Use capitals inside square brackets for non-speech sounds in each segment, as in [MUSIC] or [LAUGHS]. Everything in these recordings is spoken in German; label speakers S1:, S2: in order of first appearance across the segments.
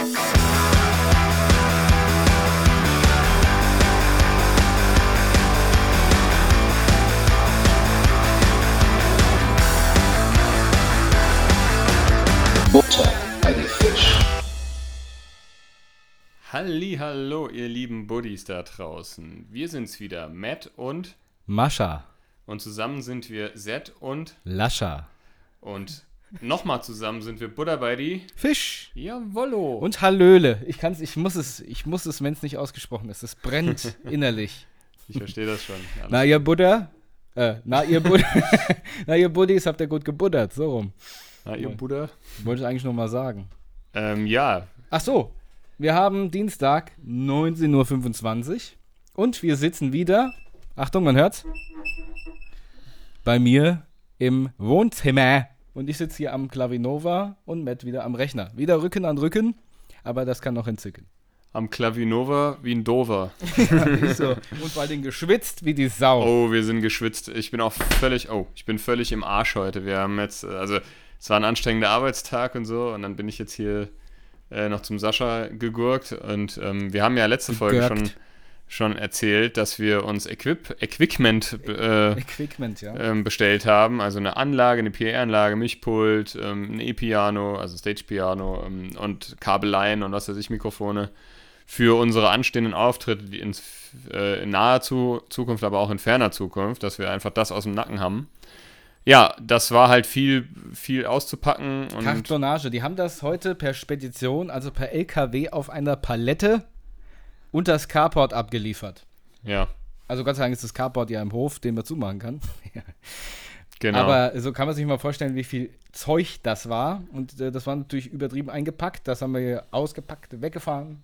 S1: Butter bei die Fisch.
S2: Halli, hallo, ihr lieben Buddies da draußen. Wir sind's wieder, Matt und
S3: Mascha,
S2: und zusammen sind wir Zed und
S3: Lascha,
S2: und nochmal zusammen sind wir Buddha bei die
S3: Fisch
S2: Jawollo.
S3: und Hallöle. Ich kann's, ich muss es, ich muss es, wenn es nicht ausgesprochen ist. Es brennt [LAUGHS] innerlich.
S2: ich verstehe das schon. Ja,
S3: Na ihr Buddha, äh, na ihr Buddha, [LAUGHS] na ihr Buddies habt ihr gut gebuddert, so rum.
S2: Na, ihr Buddha?
S3: Wollte ich eigentlich noch mal sagen.
S2: Ähm, ja,
S3: Ach so, wir haben Dienstag 19.25 Uhr und wir sitzen wieder, Achtung, man hört's, bei mir im Wohnzimmer. Und ich sitze hier am Klavinova und Matt wieder am Rechner. Wieder Rücken an Rücken, aber das kann noch entzücken.
S2: am Klavinova wie ein Dover.
S3: Ist [LAUGHS] so. Und vor allem geschwitzt wie die Sau.
S2: Oh, wir sind geschwitzt. Ich bin auch völlig, oh, ich bin völlig im Arsch heute. Wir haben jetzt, äh, also es war ein anstrengender Arbeitstag und so und dann bin ich jetzt hier äh, noch zum Sascha gegurkt und ähm, wir haben ja letzte Folge
S3: Gegurkt.
S2: schon erzählt, dass wir uns Equip, Equipment äh,
S3: Equipment, ja.
S2: ähm, bestellt haben, also eine Anlage, eine PA-Anlage, Mischpult, ähm, ein E-Piano, also Stage-Piano ähm, und Kabeleien und was weiß ich, Mikrofone für unsere anstehenden Auftritte die ins, äh, in naher Zu Zukunft, aber auch in ferner Zukunft, dass wir einfach das aus dem Nacken haben. Ja, das war halt viel, viel auszupacken und
S3: Kartonage, die haben das heute per Spedition, also per LKW auf einer Palette unter das Carport abgeliefert.
S2: ja,
S3: Also Gott sei Dank ist das Carport ja im Hof, den man zumachen kann. [LAUGHS]
S2: genau.
S3: Aber so kann man sich mal vorstellen, wie viel Zeug das war. Und äh, das war natürlich übertrieben eingepackt. Das haben wir hier ausgepackt, weggefahren,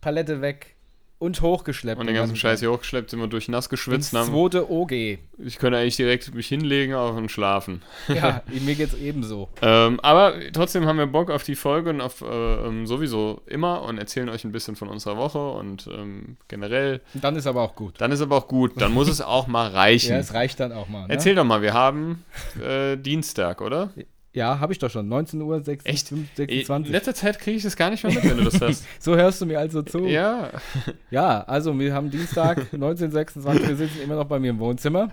S3: Palette weg und hochgeschleppt.
S2: und den ganzen Scheiß hier hochgeschleppt, sind wir durch nass geschwitzt.
S3: Ins zweite OG.
S2: ich könnte eigentlich direkt mich hinlegen auch und schlafen. [LAUGHS]
S3: Ja, [LAUGHS] mir geht's ebenso.
S2: Ähm, aber trotzdem haben wir Bock auf die Folge und auf äh, ähm, sowieso immer und erzählen euch ein bisschen von unserer Woche und ähm, generell.
S3: Dann ist aber auch gut.
S2: Dann ist aber auch gut. Dann muss es [LAUGHS] auch mal reichen.
S3: Ja, es reicht dann auch mal. Ne?
S2: Erzähl doch mal, wir haben äh, Dienstag, oder?
S3: Ja, habe ich doch schon. 19 Uhr, 6,
S2: Echt?
S3: 5,
S2: In
S3: 26.
S2: letzter Zeit kriege ich das gar nicht mehr mit, wenn du das hast. [LAUGHS]
S3: So hörst du mir also zu.
S2: ja. [LAUGHS]
S3: Ja, also wir haben Dienstag 1926, wir sitzen immer noch bei mir im Wohnzimmer.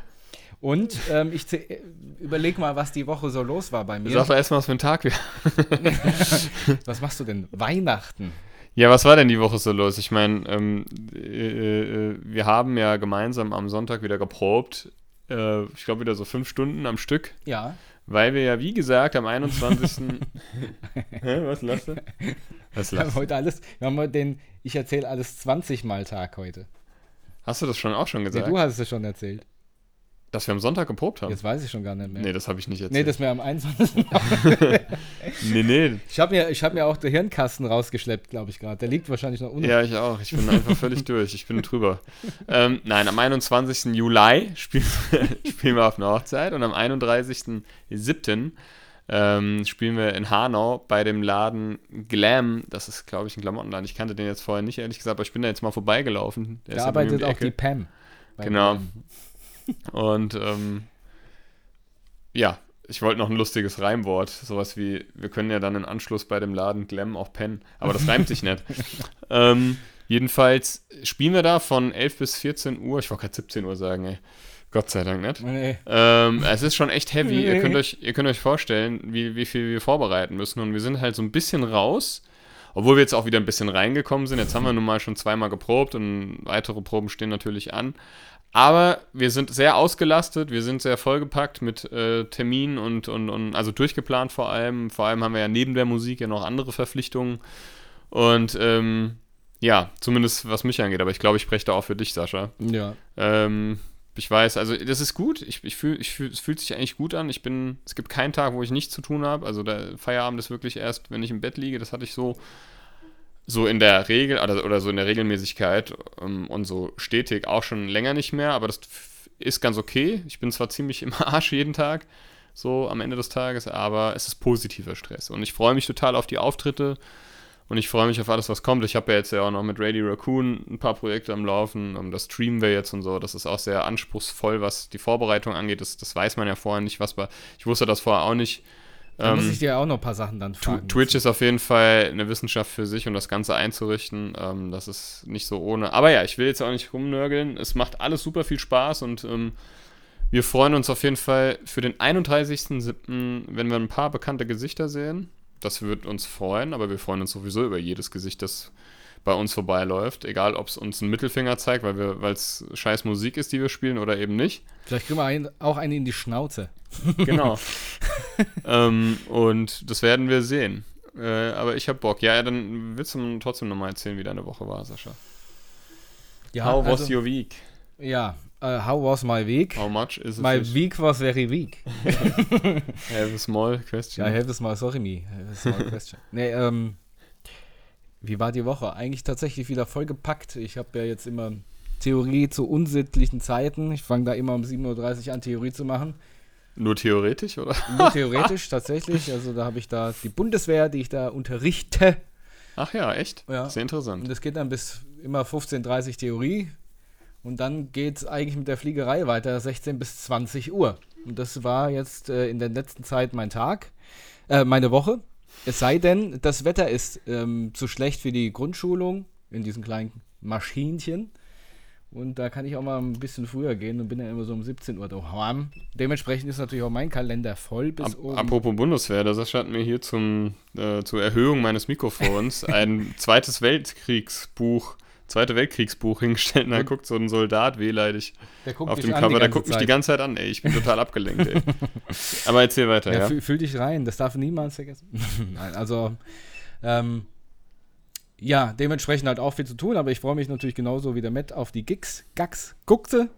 S3: Und ähm, ich zäh- überleg mal, was die Woche so los war bei mir.
S2: Sag doch erstmal, was für ein Tag wir [LAUGHS]
S3: Was machst du denn? Weihnachten.
S2: Ja, was war denn die Woche so los? Ich meine, ähm, äh, äh, wir haben ja gemeinsam am Sonntag wieder geprobt. Äh, ich glaube wieder so fünf Stunden am Stück.
S3: Ja.
S2: Weil wir ja, wie gesagt, am 21. [LAUGHS] Hä, was lachst du? Was
S3: Wir haben
S2: lachst du?
S3: heute alles, wir haben heute den, ich erzähle alles 20 Mal Tag heute.
S2: Hast du das schon auch schon
S3: Nee,
S2: gesagt?
S3: du hast es schon erzählt.
S2: Dass wir am Sonntag geprobt haben?
S3: Jetzt weiß ich schon gar nicht mehr.
S2: Nee, das habe ich nicht
S3: nee,
S2: erzählt.
S3: das mir am 21. [LAUGHS]
S2: nee, nee.
S3: ich habe mir, ich hab mir auch den Hirnkasten rausgeschleppt, glaube ich gerade. Der liegt wahrscheinlich noch unten.
S2: Ja, ich auch. Ich bin einfach völlig [LAUGHS] durch. Ich bin drüber. Ähm, nein, am 21. Juli spielen, [LAUGHS] spielen wir auf einer Hochzeit und am 31.07. Ähm, spielen wir in Hanau bei dem Laden Glam. Das ist, glaube ich, ein Klamottenladen. Ich kannte den jetzt vorher nicht, ehrlich gesagt, aber ich bin da jetzt mal vorbeigelaufen. Der
S3: Da arbeitet auch die. Pam.
S2: Genau.
S3: mir.
S2: Und ähm, ja, ich wollte noch ein lustiges Reimwort. Sowas wie, wir können ja dann im Anschluss bei dem Laden Glam auch pennen. Aber das reimt sich nicht. [LAUGHS] Ähm, jedenfalls spielen wir da von 11 bis 14 Uhr. Ich wollte gerade 17 Uhr sagen, ey. Gott sei Dank nicht.
S3: Nee.
S2: Ähm, es ist schon echt heavy. Ihr,
S3: Nee.
S2: könnt euch, ihr könnt euch vorstellen, wie, wie viel wir vorbereiten müssen. Und wir sind halt so ein bisschen raus. Obwohl wir jetzt auch wieder ein bisschen reingekommen sind. Jetzt haben wir nun mal schon zweimal geprobt und weitere Proben stehen natürlich an. Aber wir sind sehr ausgelastet, wir sind sehr vollgepackt mit äh, Terminen und, und, und also durchgeplant vor allem. Vor allem haben wir ja neben der Musik ja noch andere Verpflichtungen. Und ähm, ja, zumindest was mich angeht. Aber ich glaube, ich spreche da auch für dich, Sascha.
S3: Ja.
S2: Ähm, ich weiß, also das ist gut. Ich, ich fühle, ich fühl, es fühlt sich eigentlich gut an. Ich bin, es gibt keinen Tag, wo ich nichts zu tun habe. Also der Feierabend ist wirklich erst, wenn ich im Bett liege. Das hatte ich so, so in der Regel oder, oder so in der Regelmäßigkeit ähm, und so stetig auch schon länger nicht mehr. Aber das ist ganz okay. Ich bin zwar ziemlich im [LAUGHS] Arsch jeden Tag, so am Ende des Tages, aber es ist positiver Stress. Und ich freue mich total auf die Auftritte. Und ich freue mich auf alles, was kommt. Ich habe ja jetzt ja auch noch mit Radio Raccoon ein paar Projekte am Laufen. Um, das streamen wir jetzt und so. Das ist auch sehr anspruchsvoll, was die Vorbereitung angeht. Das, das weiß man ja vorher nicht, was bei. Ich wusste das vorher auch nicht.
S3: Da muss
S2: Ähm,
S3: ich dir auch noch ein paar Sachen dann fragen.
S2: Twitch ist auf jeden Fall eine Wissenschaft für sich, um das Ganze einzurichten. Ähm, das ist nicht so ohne. Aber ja, ich will jetzt auch nicht rumnörgeln. Es macht alles super viel Spaß und ähm, wir freuen uns auf jeden Fall für den 31.07., wenn wir ein paar bekannte Gesichter sehen. Das wird uns freuen, aber wir freuen uns sowieso über jedes Gesicht, das bei uns vorbeiläuft. Egal, ob es uns einen Mittelfinger zeigt, weil es scheiß Musik ist, die wir spielen, oder eben nicht.
S3: Vielleicht kriegen wir einen, auch einen in die Schnauze.
S2: Genau. [LAUGHS] [LAUGHS] ähm, und das werden wir sehen. Äh, aber ich hab Bock. Ja, dann willst du trotzdem nochmal erzählen, wie deine Woche war, Sascha.
S3: Ja,
S2: How was
S3: also,
S2: your week?
S3: ja äh, how was my week?
S2: How much is it?
S3: My
S2: fish?
S3: week was very weak. [LAUGHS] [LAUGHS]
S2: Have a small question.
S3: Ja, help us mal, sorry me. Have a small question. nee, ähm, wie war die Woche? Eigentlich tatsächlich wieder vollgepackt. Ich habe ja jetzt immer Theorie zu unsittlichen Zeiten. Ich fange da immer um 7.30 Uhr an, Theorie zu machen.
S2: Nur theoretisch, oder?
S3: Nur theoretisch tatsächlich. Also da habe ich da die Bundeswehr, die ich da unterrichte.
S2: Ach ja, echt?
S3: Ja.
S2: Sehr interessant.
S3: Und das geht dann bis immer 15.30 Uhr Theorie. Und dann geht es eigentlich mit der Fliegerei weiter, 16 bis 20 Uhr. Und das war jetzt äh, in der letzten Zeit mein Tag, äh, meine Woche. Es sei denn, das Wetter ist ähm, zu schlecht für die Grundschulung in diesen kleinen Maschinchen. Und da kann ich auch mal ein bisschen früher gehen und bin ja immer so um 17 Uhr daheim. Dementsprechend ist natürlich auch mein Kalender voll bis
S2: Ab,
S3: oben.
S2: apropos Bundeswehr, Sascha hat mir hier zum, äh, zur Erhöhung meines Mikrofons [LAUGHS] ein zweites Weltkriegsbuch, zweite Weltkriegsbuch hingestellt und da guckt so ein Soldat wehleidig auf dem Cover.
S3: die
S2: Der guckt mich die
S3: Zeit.
S2: ganze Zeit an, ey. Ich bin total abgelenkt, ey. [LAUGHS] Aber erzähl weiter,
S3: Ja,
S2: ja?
S3: Fühl, fühl dich rein, das darf niemals vergessen. [LAUGHS] Nein, also, ähm, ja, dementsprechend halt auch viel zu tun, aber ich freue mich natürlich genauso wie der Matt auf die Gigs, Gags, Guckte.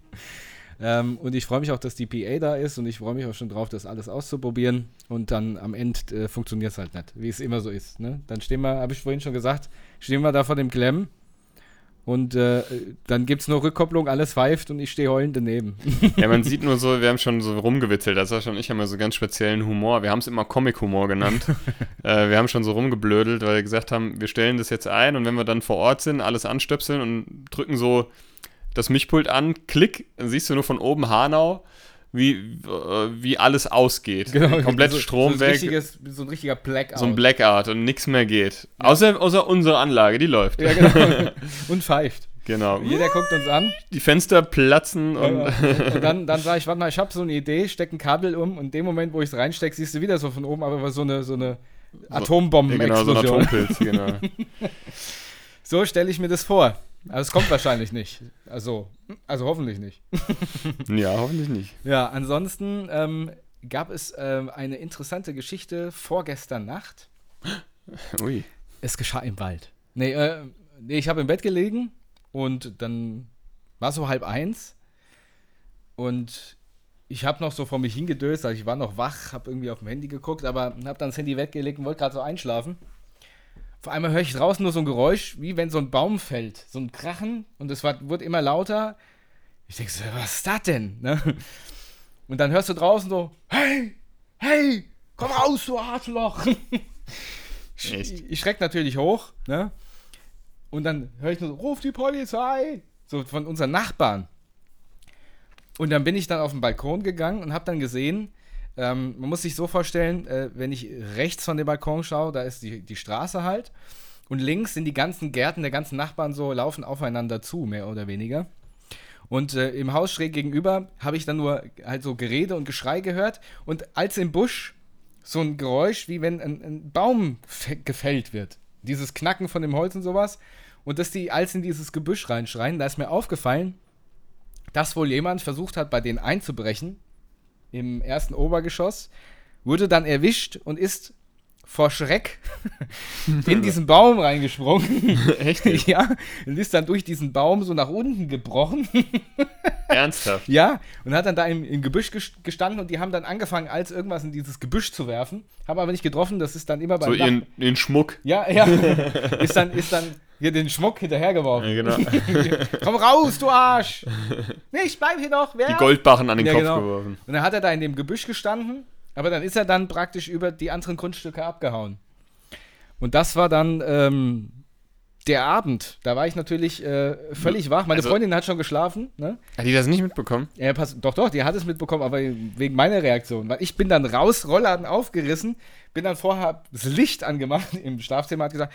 S3: [LAUGHS] ähm, und ich freue mich auch, dass die PA da ist und ich freue mich auch schon drauf, das alles auszuprobieren und dann am Ende äh, funktioniert es halt nicht, wie es immer so ist. Ne? Dann stehen wir, habe ich vorhin schon gesagt, stehen wir da vor dem Klemm und äh, dann gibt es nur Rückkopplung, alles pfeift und ich stehe heulend daneben. [LAUGHS]
S2: Ja, man sieht nur so, wir haben schon so rumgewitzelt. Das Sascha und ich haben ja so ganz speziellen Humor. Wir haben es immer Comic-Humor genannt. [LAUGHS] äh, wir haben schon so rumgeblödelt, weil wir gesagt haben, wir stellen das jetzt ein und wenn wir dann vor Ort sind, alles anstöpseln und drücken so das Mischpult an, klick, dann siehst du nur von oben Hanau, wie, äh, wie alles ausgeht. Komplett
S3: Genau, so,
S2: Strom
S3: so
S2: weg,
S3: So ein richtiger Blackout.
S2: so ein Blackout und nichts mehr geht. Außer, außer unsere Anlage, die läuft.
S3: Ja, genau. [LAUGHS] und pfeift.
S2: Genau.
S3: Jeder guckt uns an.
S2: Die Fenster platzen und
S3: und dann, dann sage ich, warte mal, ich habe so eine Idee, steck ein Kabel um und in dem Moment, wo ich es reinstecke, siehst du wieder so von oben, aber so eine, so eine
S2: ja,
S3: Atombomben-Explosion.
S2: genau, so ein Atompilz, genau. [LAUGHS]
S3: So stelle ich mir das vor. Aber es kommt wahrscheinlich nicht. Also, also hoffentlich nicht. [LAUGHS]
S2: ja, hoffentlich nicht.
S3: Ja, ansonsten ähm, gab es ähm, eine interessante Geschichte vorgestern Nacht. [GASPS]
S2: Ui.
S3: Es geschah im Wald. Nee, äh, nee ich habe im Bett gelegen und dann war so halb eins und ich habe noch so vor mich hingedöst, also ich war noch wach, habe irgendwie auf dem Handy geguckt, aber habe dann das Handy weggelegt und wollte gerade so einschlafen. Vor einmal höre ich draußen nur so ein Geräusch, wie wenn so ein Baum fällt, so ein Krachen und es wurde immer lauter. Ich denke so, was ist das denn? Ne? Und dann hörst du draußen so, hey, hey, komm raus, du Arschloch. Ich, ich schreck natürlich hoch, ne? Und dann höre ich nur so, ruf die Polizei! So von unseren Nachbarn. Und dann bin ich dann auf den Balkon gegangen und habe dann gesehen, ähm, man muss sich so vorstellen, äh, wenn ich rechts von dem Balkon schaue, da ist die, die Straße halt. Und links sind die ganzen Gärten der ganzen Nachbarn so, laufen aufeinander zu, mehr oder weniger. Und äh, im Haus schräg gegenüber habe ich dann nur halt so Gerede und Geschrei gehört. Und als im Busch so ein Geräusch, wie wenn ein, ein Baum gefällt wird. Dieses Knacken von dem Holz und sowas. Und dass die als in dieses Gebüsch reinschreien, da ist mir aufgefallen, dass wohl jemand versucht hat, bei denen einzubrechen. Im ersten Obergeschoss. Wurde dann erwischt und ist vor Schreck [LAUGHS] in diesen Baum reingesprungen. [LAUGHS]
S2: Echt?
S3: ja, und ist dann durch diesen Baum so nach unten gebrochen. [LAUGHS]
S2: Ernsthaft?
S3: Ja, und hat dann da im, im Gebüsch ges- gestanden und die haben dann angefangen, als irgendwas in dieses Gebüsch zu werfen. Haben aber nicht getroffen, das ist dann immer beim
S2: So
S3: Nach-
S2: ihren, ihren Schmuck.
S3: Ja, ja. ist dann, ist dann hier den Schmuck hinterhergeworfen.
S2: Ja, genau.
S3: Komm raus, du Arsch! Nee, ich bleib hier noch. Wer?
S2: Die Goldbarren an den
S3: Ja,
S2: Kopf
S3: genau.
S2: geworfen.
S3: Und dann hat er da in dem Gebüsch gestanden, aber dann ist er dann praktisch über die anderen Grundstücke abgehauen. Und das war dann ähm, der Abend, da war ich natürlich äh, völlig wach. Meine
S2: Also-
S3: Freundin hat schon geschlafen. Ne?
S2: Hat die das nicht mitbekommen?
S3: Ja, pass, doch, doch, die hat es mitbekommen, aber wegen meiner Reaktion. Weil ich bin dann raus, Rollladen aufgerissen, bin dann vorher das Licht angemacht im Schlafzimmer, hat gesagt,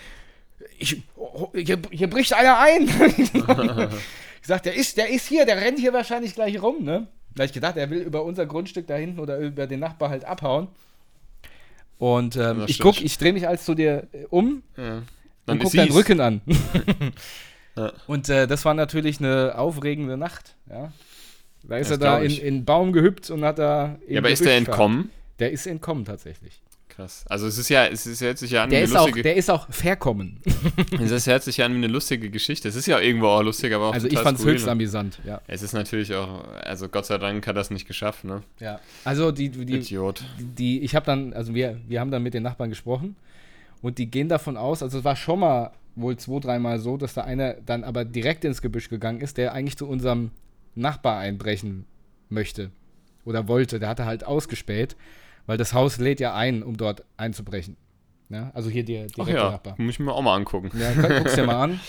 S3: ich, oh, hier, hier bricht einer ein. [LAUGHS] ich gesagt, der ist, der ist hier, der rennt hier wahrscheinlich gleich rum, ne? Da ich gedacht, er will über unser Grundstück da hinten oder über den Nachbar halt abhauen. Und ähm, ich
S2: stimmt.
S3: guck, ich drehe mich als zu dir äh, um
S2: Ja.
S3: und
S2: Dann
S3: guck
S2: ist
S3: deinen. Rücken an. [LAUGHS]
S2: Ja.
S3: Und äh, das war natürlich eine aufregende Nacht, ja. Da ist
S2: Das
S3: er da in, in Baum gehüpft und hat da.
S2: Ja, aber ist der entkommen?
S3: Der ist entkommen tatsächlich.
S2: Krass. Also es ist ja, es ist hört sich ja an
S3: Der
S2: wie
S3: ist,
S2: eine
S3: auch,
S2: lustige,
S3: der ist auch verkommen. [LAUGHS]
S2: es ist, hört sich ja an wie eine lustige Geschichte. Es ist ja irgendwo auch lustig, aber auch
S3: Also ich fand es höchst amüsant, ja.
S2: Es ist natürlich auch, also Gott sei Dank hat er es nicht geschafft, ne?
S3: ja. Also die, die,
S2: Idiot.
S3: die ich habe dann, also wir, wir haben dann mit den Nachbarn gesprochen und die gehen davon aus, also es war schon mal wohl zwei, dreimal so, dass da einer dann aber direkt ins Gebüsch gegangen ist, der eigentlich zu unserem Nachbar einbrechen möchte oder wollte. Der hatte halt ausgespäht, weil das Haus lädt ja ein, um dort einzubrechen. Ja, also hier der direkte
S2: ja,
S3: Nachbar.
S2: muss ich mir auch mal angucken.
S3: Ja, guck- guck's dir mal an.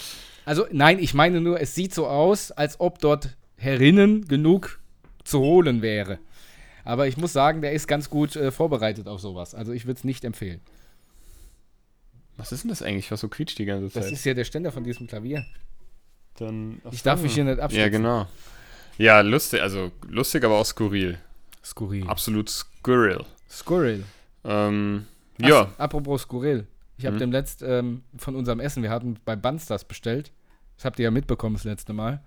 S3: Also, nein, ich meine nur, es sieht so aus, als ob dort herinnen genug zu holen wäre. Aber ich muss sagen, der ist ganz gut äh, vorbereitet auf sowas. Also, ich würde es nicht empfehlen.
S2: Was ist denn das eigentlich, was so quietscht die ganze
S3: Das
S2: Zeit?
S3: ist ja der Ständer von diesem Klavier.
S2: Dann,
S3: Ich darf mich hier nicht abstützen.
S2: Ja, genau. Ja, lustig, also lustig, aber auch skurril.
S3: Skurril.
S2: Absolut skurril.
S3: Skurril.
S2: Ähm,
S3: Ach,
S2: ja,
S3: Apropos Skurril. Ich habe
S2: Mhm.
S3: dem letzt ähm, von unserem Essen, wir hatten bei Bansters bestellt. Das habt ihr ja mitbekommen das letzte Mal.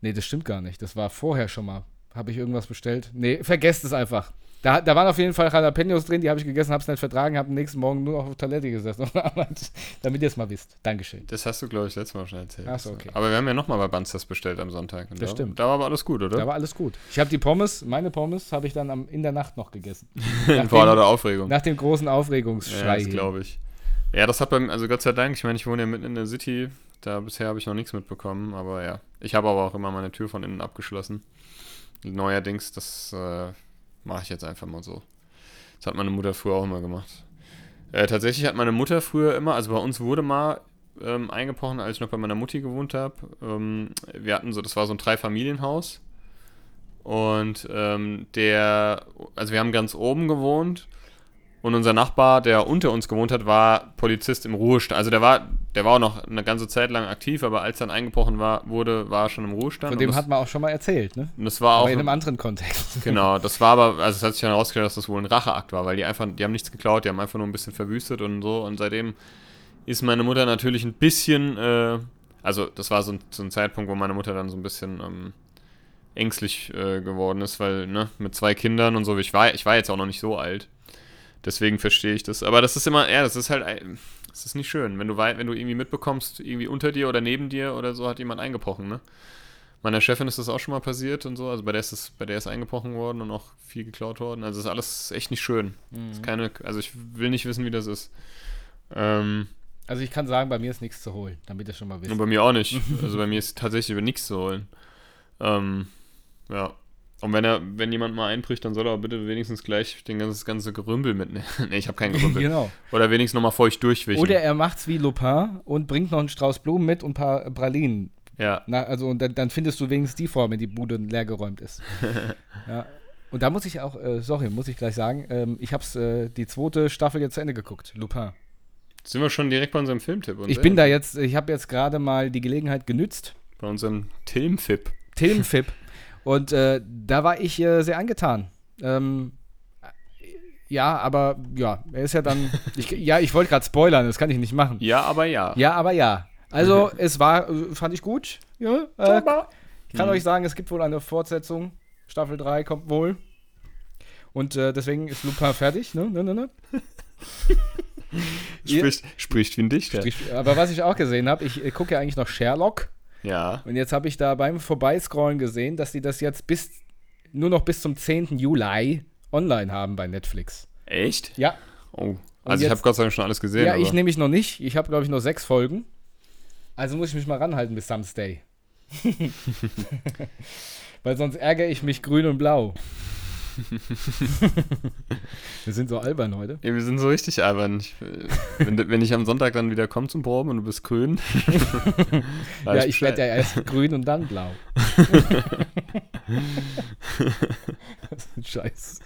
S3: Nee, das stimmt gar nicht. Das war vorher schon mal. Habe ich irgendwas bestellt? Nee, vergesst es einfach. Da, da waren auf jeden Fall Jalapenos drin, die habe ich gegessen, habe es nicht vertragen, habe am nächsten Morgen nur auf Toilette gesessen [LAUGHS] damit ihr es mal wisst. Dankeschön.
S2: das hast du, glaube ich, letztes Mal schon erzählt.
S3: Ach so, okay.
S2: Aber wir haben ja nochmal bei Bansters bestellt am Sonntag.
S3: Das
S2: da,
S3: stimmt.
S2: Da war aber alles gut, oder?
S3: Da war alles gut. Ich habe die Pommes, meine Pommes, habe ich dann am, in der Nacht noch gegessen. [LAUGHS]
S2: Vor lauter Aufregung.
S3: nach dem großen
S2: Ja,
S3: Aufregungsschrei. hier.
S2: glaube ich. Ja, das hat beim, also Gott sei Dank, ich meine, ich wohne ja mitten in der City, da bisher habe ich noch nichts mitbekommen, aber ja. Ich habe aber auch immer meine Tür von innen abgeschlossen. Neuerdings, das äh, mache ich jetzt einfach mal so. Das hat meine Mutter früher auch immer gemacht. Äh, tatsächlich hat meine Mutter früher immer, also bei uns wurde mal ähm, eingebrochen, als ich noch bei meiner Mutti gewohnt habe. Ähm, wir hatten so, das war so ein Dreifamilienhaus. Und ähm, der, also wir haben ganz oben gewohnt und unser Nachbar, der unter uns gewohnt hat, war Polizist im Ruhestand. Also der war, der war auch noch eine ganze Zeit lang aktiv, aber als dann eingebrochen war, wurde, war er schon im Ruhestand.
S3: Von dem
S2: und
S3: hat man auch schon mal erzählt, ne?
S2: das, und das war auch
S3: Aber in einem anderen Kontext. [LAUGHS]
S2: Genau, das war aber, also es hat sich dann herausgestellt, dass das wohl ein Racheakt war, weil die einfach, die haben nichts geklaut, die haben einfach nur ein bisschen verwüstet und so. Und seitdem ist meine Mutter natürlich ein bisschen, äh, also das war so ein, so ein Zeitpunkt, wo meine Mutter dann so ein bisschen ähm, ängstlich äh, geworden ist, weil, ne, mit zwei Kindern und so, ich war, ich war jetzt auch noch nicht so alt. Deswegen verstehe ich das. Aber das ist immer, ja, das ist halt, das ist nicht schön, wenn du, wenn du irgendwie mitbekommst, irgendwie unter dir oder neben dir oder so hat jemand eingebrochen, ne? Meiner Chefin ist das auch schon mal passiert und so. Also bei der ist es, bei der ist eingebrochen worden und auch viel geklaut worden. Also ist alles echt nicht schön. Ist keine, also ich will nicht wissen, wie das ist. Ähm,
S3: Also ich kann sagen, bei mir ist nichts zu holen, damit ihr schon mal wisst.
S2: und bei mir auch nicht. [LAUGHS] Also bei mir ist tatsächlich über nichts zu holen. Ähm, ja. Und wenn er, wenn jemand mal einbricht, dann soll er bitte wenigstens gleich den ganzen, das ganze Gerümpel mitnehmen. [LAUGHS] nee, ich habe kein Gerümpel.
S3: genau.
S2: Oder wenigstens nochmal feucht durchwischen.
S3: Oder er macht's wie Lupin und bringt noch einen Strauß Blumen mit und ein paar Pralinen.
S2: ja.
S3: Na, also und dann, dann findest du wenigstens die vor, wenn die Bude leergeräumt ist. [LAUGHS] ja. Und da muss ich auch, äh, sorry, muss ich gleich sagen, ähm, ich hab's äh, die zweite Staffel jetzt zu Ende geguckt, Lupin.
S2: Sind wir schon direkt bei unserem Filmtipp? und
S3: Ich bin da jetzt, ich habe jetzt gerade mal die Gelegenheit genützt,
S2: Bei unserem Filmfip.
S3: Filmfip. [LAUGHS] und äh, da war ich äh, sehr angetan. Ähm, ja, aber ja, er ist ja dann. [LAUGHS] Ich, ja, ich wollte gerade spoilern, das kann ich nicht machen.
S2: Ja, aber ja.
S3: Ja, aber ja. Also, [LAUGHS] es war, äh, fand ich gut. Ja, äh, ich kann
S2: Mhm.
S3: euch sagen, es gibt wohl eine Fortsetzung. Staffel 3 kommt wohl. Und äh, deswegen ist Lupin fertig. Ne? Ne, ne, ne? [LAUGHS]
S2: Spricht, spricht wie ein Dichter.
S3: Aber was ich auch gesehen habe, ich äh, gucke ja eigentlich noch Sherlock.
S2: Ja.
S3: Und jetzt habe ich da beim Vorbeiscrollen gesehen, dass die das jetzt bis nur noch bis zum 10. Juli online haben bei Netflix.
S2: Echt?
S3: Ja.
S2: Oh. Also ich
S3: jetzt-
S2: habe Gott sei Dank schon alles gesehen.
S3: ja, ich nämlich noch nicht. Ich habe, glaube ich, nur sechs Folgen. Also muss ich mich mal ranhalten bis Samstay. [LAUGHS] Weil sonst ärgere ich mich grün und blau. Wir sind so albern heute.
S2: Ja, wir sind so richtig albern. Ich, äh, wenn, wenn ich am Sonntag dann wieder komme zum Proben und du bist grün. [LAUGHS]
S3: ja, ich werde ja erst grün und dann blau. [LAUGHS] das ist ein Scheiß.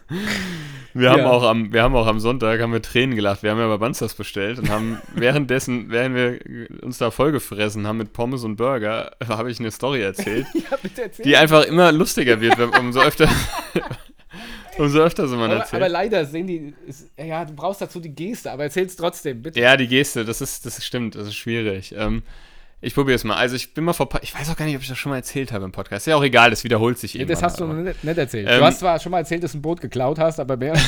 S2: Wir haben,
S3: Ja.
S2: auch am, wir haben auch am Sonntag haben wir Tränen gelacht. Wir haben ja bei Banzers bestellt und haben währenddessen, während wir uns da vollgefressen haben mit Pommes und Burger, [LAUGHS] habe ich eine Story erzählt,
S3: Ja, erzähl.
S2: die einfach immer lustiger wird, umso öfter, [LAUGHS] umso öfter so man
S3: aber,
S2: erzählt.
S3: aber leider sehen die. Ist, ja, du brauchst dazu die Geste, aber erzähl's trotzdem, bitte.
S2: Ja, die Geste, das ist, das stimmt, das ist schwierig. Ähm, ich probiere es mal. Also ich bin mal vor, ich weiß auch gar nicht, ob ich das schon mal erzählt habe im Podcast. Ist ja auch egal, das wiederholt sich eben.
S3: das hast du noch nicht, nicht erzählt.
S2: Ähm,
S3: du hast zwar schon mal erzählt, dass du ein Boot geklaut hast, aber mehr. [LAUGHS]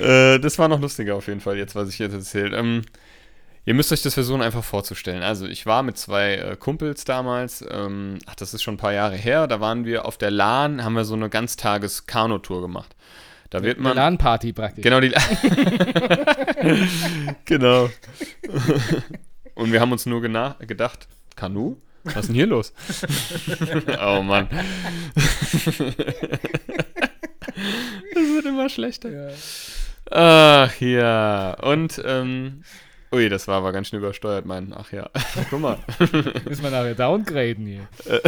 S2: Äh, das war noch lustiger auf jeden Fall, jetzt, was ich jetzt erzählt. Ähm, ihr müsst euch das versuchen, einfach vorzustellen. Also, ich war mit zwei äh, Kumpels damals, ähm, ach, das ist schon ein paar Jahre her, da waren wir auf der Lahn, haben wir so eine Ganztages-Kanu-Tour gemacht. Da wird man.
S3: LAN-Party praktisch.
S2: Genau, die. [LAUGHS] genau. Und wir haben uns nur gedacht, Kanu? Was ist denn hier los? [LAUGHS] oh Mann. [LAUGHS] das wird immer schlechter.
S3: Ja.
S2: Ach ja. Und, ähm. Ui, das war aber ganz schön übersteuert, mein. Ach ja. Guck mal. [LAUGHS]
S3: Müssen wir nachher downgraden hier. [LAUGHS]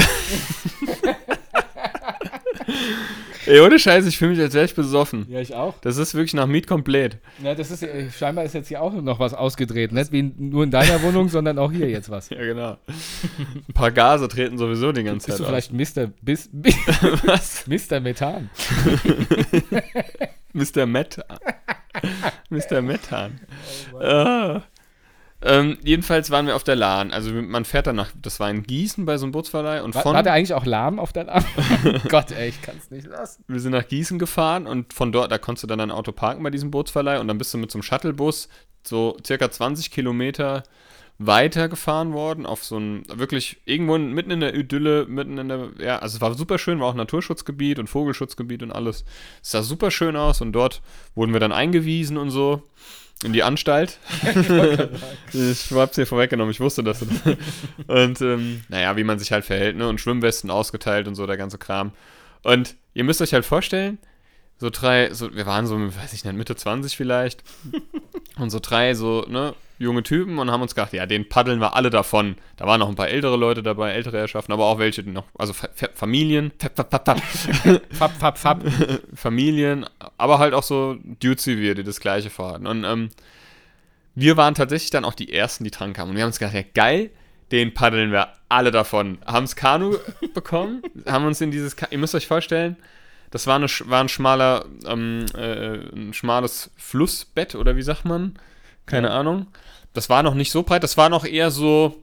S2: Ey, ohne Scheiß, ich fühle mich, als wäre ich besoffen.
S3: Ja, ich auch.
S2: Das ist wirklich nach Miet komplett.
S3: Ja, das ist äh, scheinbar ist jetzt hier auch noch was ausgedreht. Nicht wie nur in deiner Wohnung, sondern auch hier jetzt was. [LAUGHS]
S2: Ja, genau. Ein paar Gase treten sowieso die ganze
S3: Bist du
S2: Zeit
S3: vielleicht Mr. Bis.
S2: Was?
S3: Mr. Methan?
S2: Mr. Methan. [LAUGHS] Mr. Methan. Ah. Ähm, jedenfalls waren wir auf der Lahn. Also man fährt dann nach, das war in Gießen bei so einem Bootsverleih und
S3: War,
S2: von,
S3: war der eigentlich auch lahm auf der Lahn? [LAUGHS] Gott, ey, ich kann's nicht lassen.
S2: wir sind nach Gießen gefahren und von dort, da konntest du dann ein Auto parken bei diesem Bootsverleih und dann bist du mit so einem Shuttlebus so circa 20 Kilometer weiter gefahren worden auf so ein, wirklich irgendwo mitten in der Idylle, mitten in der, ja, also es war super schön, war auch Naturschutzgebiet und Vogelschutzgebiet und alles. Es sah super schön aus und dort wurden wir dann eingewiesen und so in die Anstalt. [LAUGHS] ich hab's dir vorweggenommen, ich wusste das. [LAUGHS] und ähm, naja, wie man sich halt verhält, ne? Und Schwimmwesten ausgeteilt und so, der ganze Kram. Und ihr müsst euch halt vorstellen, so drei, so, wir waren so, weiß ich nicht, Mitte 20 vielleicht. [LAUGHS] und so drei, so, ne, junge Typen und haben uns gedacht, ja, den paddeln wir alle davon. Da waren noch ein paar ältere Leute dabei, ältere Herrschaften, aber auch welche, die noch, also Fa Fa Familien, Fa Fa Fa Fa [LAUGHS]
S3: Fab, fab, fab. [LAUGHS]
S2: Familien, aber halt auch so Dudes wie wir, die das Gleiche vorhatten. Und ähm, wir waren tatsächlich dann auch die Ersten, die dran kamen. Und wir haben uns gedacht, ja geil, den paddeln wir alle davon. Haben das Kanu bekommen, haben uns in dieses, Ka ihr müsst euch vorstellen, das war, eine, war ein schmaler, ähm, äh, ein schmales Flussbett oder wie sagt man? Keine Ahnung. Das war noch nicht so breit, das war noch eher so,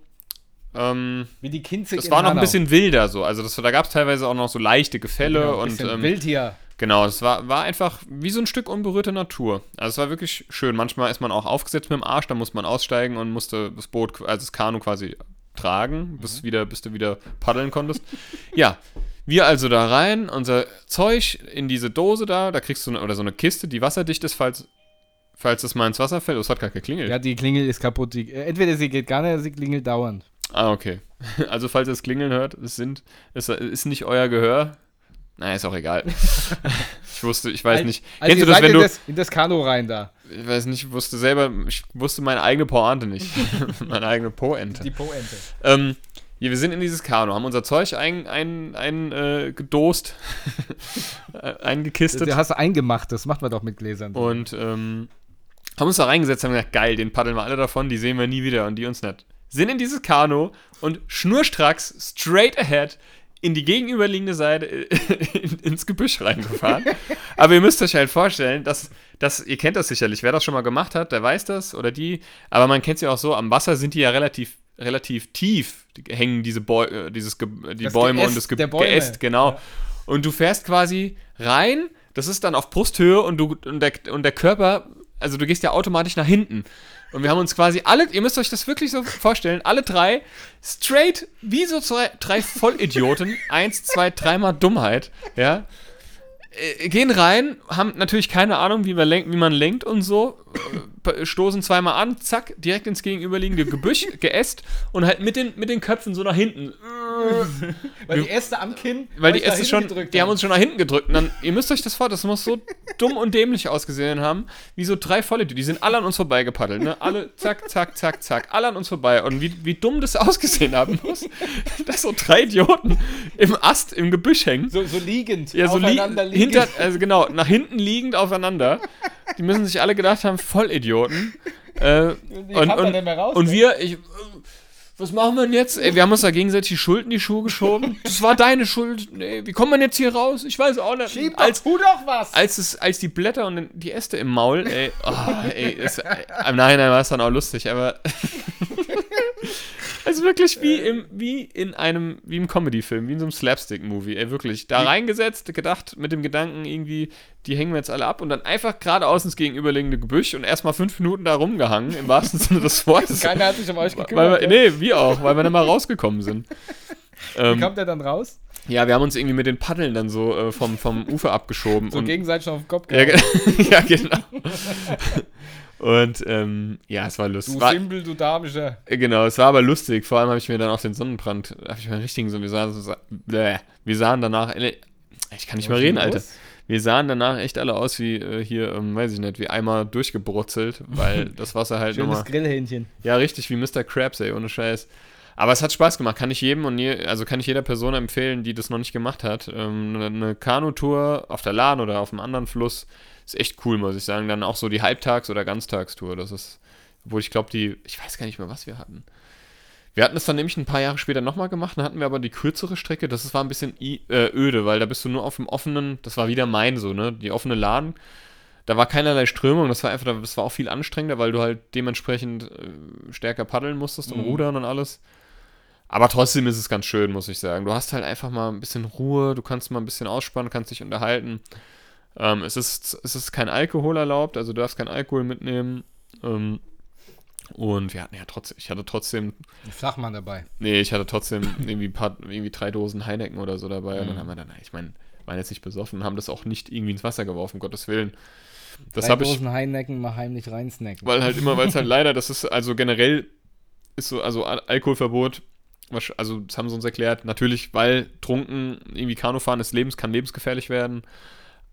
S2: ähm,
S3: Wie die Kinzig
S2: das war noch ein bisschen wilder so. Also das, da gab es teilweise auch noch so leichte Gefälle
S3: Genau, ein
S2: und ähm,
S3: wild hier.
S2: Genau, es war, war einfach wie so ein Stück unberührte Natur. Also es war wirklich schön. Manchmal ist man auch aufgesetzt mit dem Arsch, da muss man aussteigen und musste das Boot, also das Kanu quasi tragen, bis, wieder, bis du wieder paddeln konntest. ja, wir also da rein, unser Zeug in diese Dose da, da kriegst du eine, oder so eine Kiste, die wasserdicht ist, falls, falls es mal ins Wasser fällt. Es hat gerade geklingelt.
S3: Ja, die Klingel ist kaputt. Die, äh, entweder sie geht gar nicht, oder sie klingelt dauernd.
S2: Ah, okay. [LAUGHS] Also falls ihr es klingeln hört, es sind, es ist nicht euer Gehör. Naja, ist auch egal. [LAUGHS] ich wusste, ich weiß nicht.
S3: Also
S2: Kennst du das, wenn
S3: in
S2: du.
S3: das, in das Kanu rein da.
S2: Ich weiß nicht, ich wusste selber, ich wusste meine eigene Pointe nicht. [LAUGHS] meine eigene Po-Ente.
S3: Die Po-Ente.
S2: Ähm, ja, wir sind in dieses Kanu, haben unser Zeug ein, ein, ein, äh, gedost, [LAUGHS] eingekistet
S3: Du hast du eingemacht, das macht man doch mit Gläsern.
S2: und ähm, haben uns da reingesetzt, haben gesagt, geil, den paddeln wir alle davon, die sehen wir nie wieder und die uns nicht. Sind in dieses Kanu und schnurstracks, straight ahead, in die gegenüberliegende Seite [LAUGHS] in, ins Gebüsch reingefahren. [LAUGHS] Aber ihr müsst euch halt vorstellen, dass, dass, ihr kennt das sicherlich, wer das schon mal gemacht hat, der weiß das oder die, aber man kennt sie auch so, am Wasser sind die ja relativ, relativ tief, hängen diese Bäu äh, dieses Ge die
S3: Das
S2: Bäume
S3: Geäst
S2: und das Ge
S3: Bäume.
S2: Geäst, genau.
S3: Ja.
S2: Und du fährst quasi rein, das ist dann auf Brusthöhe und, du, und, der, und der Körper, also du gehst ja automatisch nach hinten. Und wir haben uns quasi alle, ihr müsst euch das wirklich so vorstellen, alle drei straight, wie so zwei, drei Vollidioten, [LAUGHS] eins, zwei, dreimal Dummheit, ja, gehen rein, haben natürlich keine Ahnung, wie man, lenkt, wie man lenkt und so äh, stoßen zweimal an, zack, direkt ins gegenüberliegende Gebüsch, [LAUGHS] geäst und halt mit den, mit den Köpfen so nach hinten. [LAUGHS]
S3: Weil die Äste am Kinn.
S2: Weil die Äste schon, die haben uns schon nach hinten gedrückt. Und dann, ihr müsst euch das vor, das muss so [LAUGHS] dumm und dämlich ausgesehen haben, wie so drei Vollidiot. Die sind alle an uns vorbeigepaddelt, ne? Alle, zack, zack, zack, zack, alle an uns vorbei. Und wie, wie dumm das ausgesehen haben muss, dass so drei Idioten im Ast, im Gebüsch hängen.
S3: So, so liegend.
S2: Ja, so li
S3: aufeinander liegend.
S2: Hinter, also genau, nach hinten liegend aufeinander. Die müssen sich alle gedacht haben, Vollidioten. Äh,
S3: Wie
S2: und, und,
S3: raus,
S2: und
S3: ne?
S2: wir, ich, was machen wir denn jetzt? Ey, wir haben uns da gegenseitig die Schuld in die Schuhe geschoben. Das war deine Schuld. Nee, wie kommt man jetzt hier raus? Ich weiß auch nicht.
S3: Schieb
S2: als,
S3: doch, doch was!
S2: als, es, als die Blätter und die Äste im Maul, ey, oh, ey, ist, äh, im Nachhinein war es dann auch lustig, aber [LAUGHS] also wirklich wie im, wie in einem, wie im Comedy-Film, wie in so einem Slapstick-Movie, ey, wirklich. Da reingesetzt, gedacht, mit dem Gedanken irgendwie, die hängen wir jetzt alle ab und dann einfach geradeaus ins gegenüberliegende Gebüsch und erstmal fünf Minuten da rumgehangen, im wahrsten Sinne des Wortes.
S3: Keiner hat sich um euch
S2: weil
S3: gekümmert.
S2: wir,
S3: ja.
S2: nee, wir auch, weil wir dann mal rausgekommen sind. [LAUGHS]
S3: Wie
S2: Ähm,
S3: kommt der dann raus?
S2: ja, wir haben uns irgendwie mit den Paddeln dann so äh, vom, vom Ufer abgeschoben.
S3: So
S2: und,
S3: gegenseitig auf den Kopf
S2: ja,
S3: gehauen.
S2: ge- [LAUGHS] ja, genau. [LAUGHS] Und ähm, ja, es war lustig.
S3: Du
S2: War,
S3: Simpel, du Damischer.
S2: äh, genau, es war aber lustig. Vor allem habe ich mir dann auch den Sonnenbrand, habe ich mir einen richtigen so, wir sahen, so, bläh, wir sahen danach, äh, ich kann nicht mehr reden, Alter. Wir sahen danach echt alle aus wie äh, hier, ähm, weiß ich nicht, wie einmal durchgebrutzelt, weil [LAUGHS] das Wasser halt nochmal.
S3: Schönes Grillhähnchen.
S2: Ja, richtig, wie Mr. Krabs, ey, ohne Scheiß. Aber es hat Spaß gemacht, kann ich jedem und je, also kann ich jeder Person empfehlen, die das noch nicht gemacht hat. Ähm, eine, eine Kanutour auf der Lahn oder auf einem anderen Fluss ist echt cool, muss ich sagen. Dann auch so die Halbtags- oder Ganztagstour. Das ist, obwohl ich glaube, die, ich weiß gar nicht mehr, was wir hatten. Wir hatten es dann nämlich ein paar Jahre später nochmal gemacht, dann hatten wir aber die kürzere Strecke. Das war ein bisschen i, äh, öde, weil da bist du nur auf dem offenen, das war wieder mein so, ne? Die offene Lahn. Da war keinerlei Strömung, das war einfach, das war auch viel anstrengender, weil du halt dementsprechend äh, stärker paddeln musstest und
S3: Mhm.
S2: rudern und alles. Aber trotzdem ist es ganz schön, muss ich sagen. Du hast halt einfach mal ein bisschen Ruhe, du kannst mal ein bisschen ausspannen, kannst dich unterhalten. Ähm, es, ist, es ist kein Alkohol erlaubt, also du darfst kein Alkohol mitnehmen. Ähm, und wir hatten ja trotzdem, ich hatte trotzdem,
S3: Flachmann dabei.
S2: nee, ich hatte trotzdem irgendwie, ein paar, irgendwie drei Dosen Heineken oder so dabei. Und dann
S3: Mhm.
S2: haben wir dann, ich meine, waren jetzt nicht besoffen, haben das auch nicht irgendwie ins Wasser geworfen, Gottes Willen. Das
S3: Drei
S2: habe ich,
S3: Dosen Heinnecken mal heimlich reinsnacken.
S2: weil halt immer, weil es halt [LAUGHS] leider, das ist, also generell ist so, also Al Alkoholverbot, also das haben sie uns erklärt, natürlich, weil trunken irgendwie Kanufahren ist lebens, kann lebensgefährlich werden,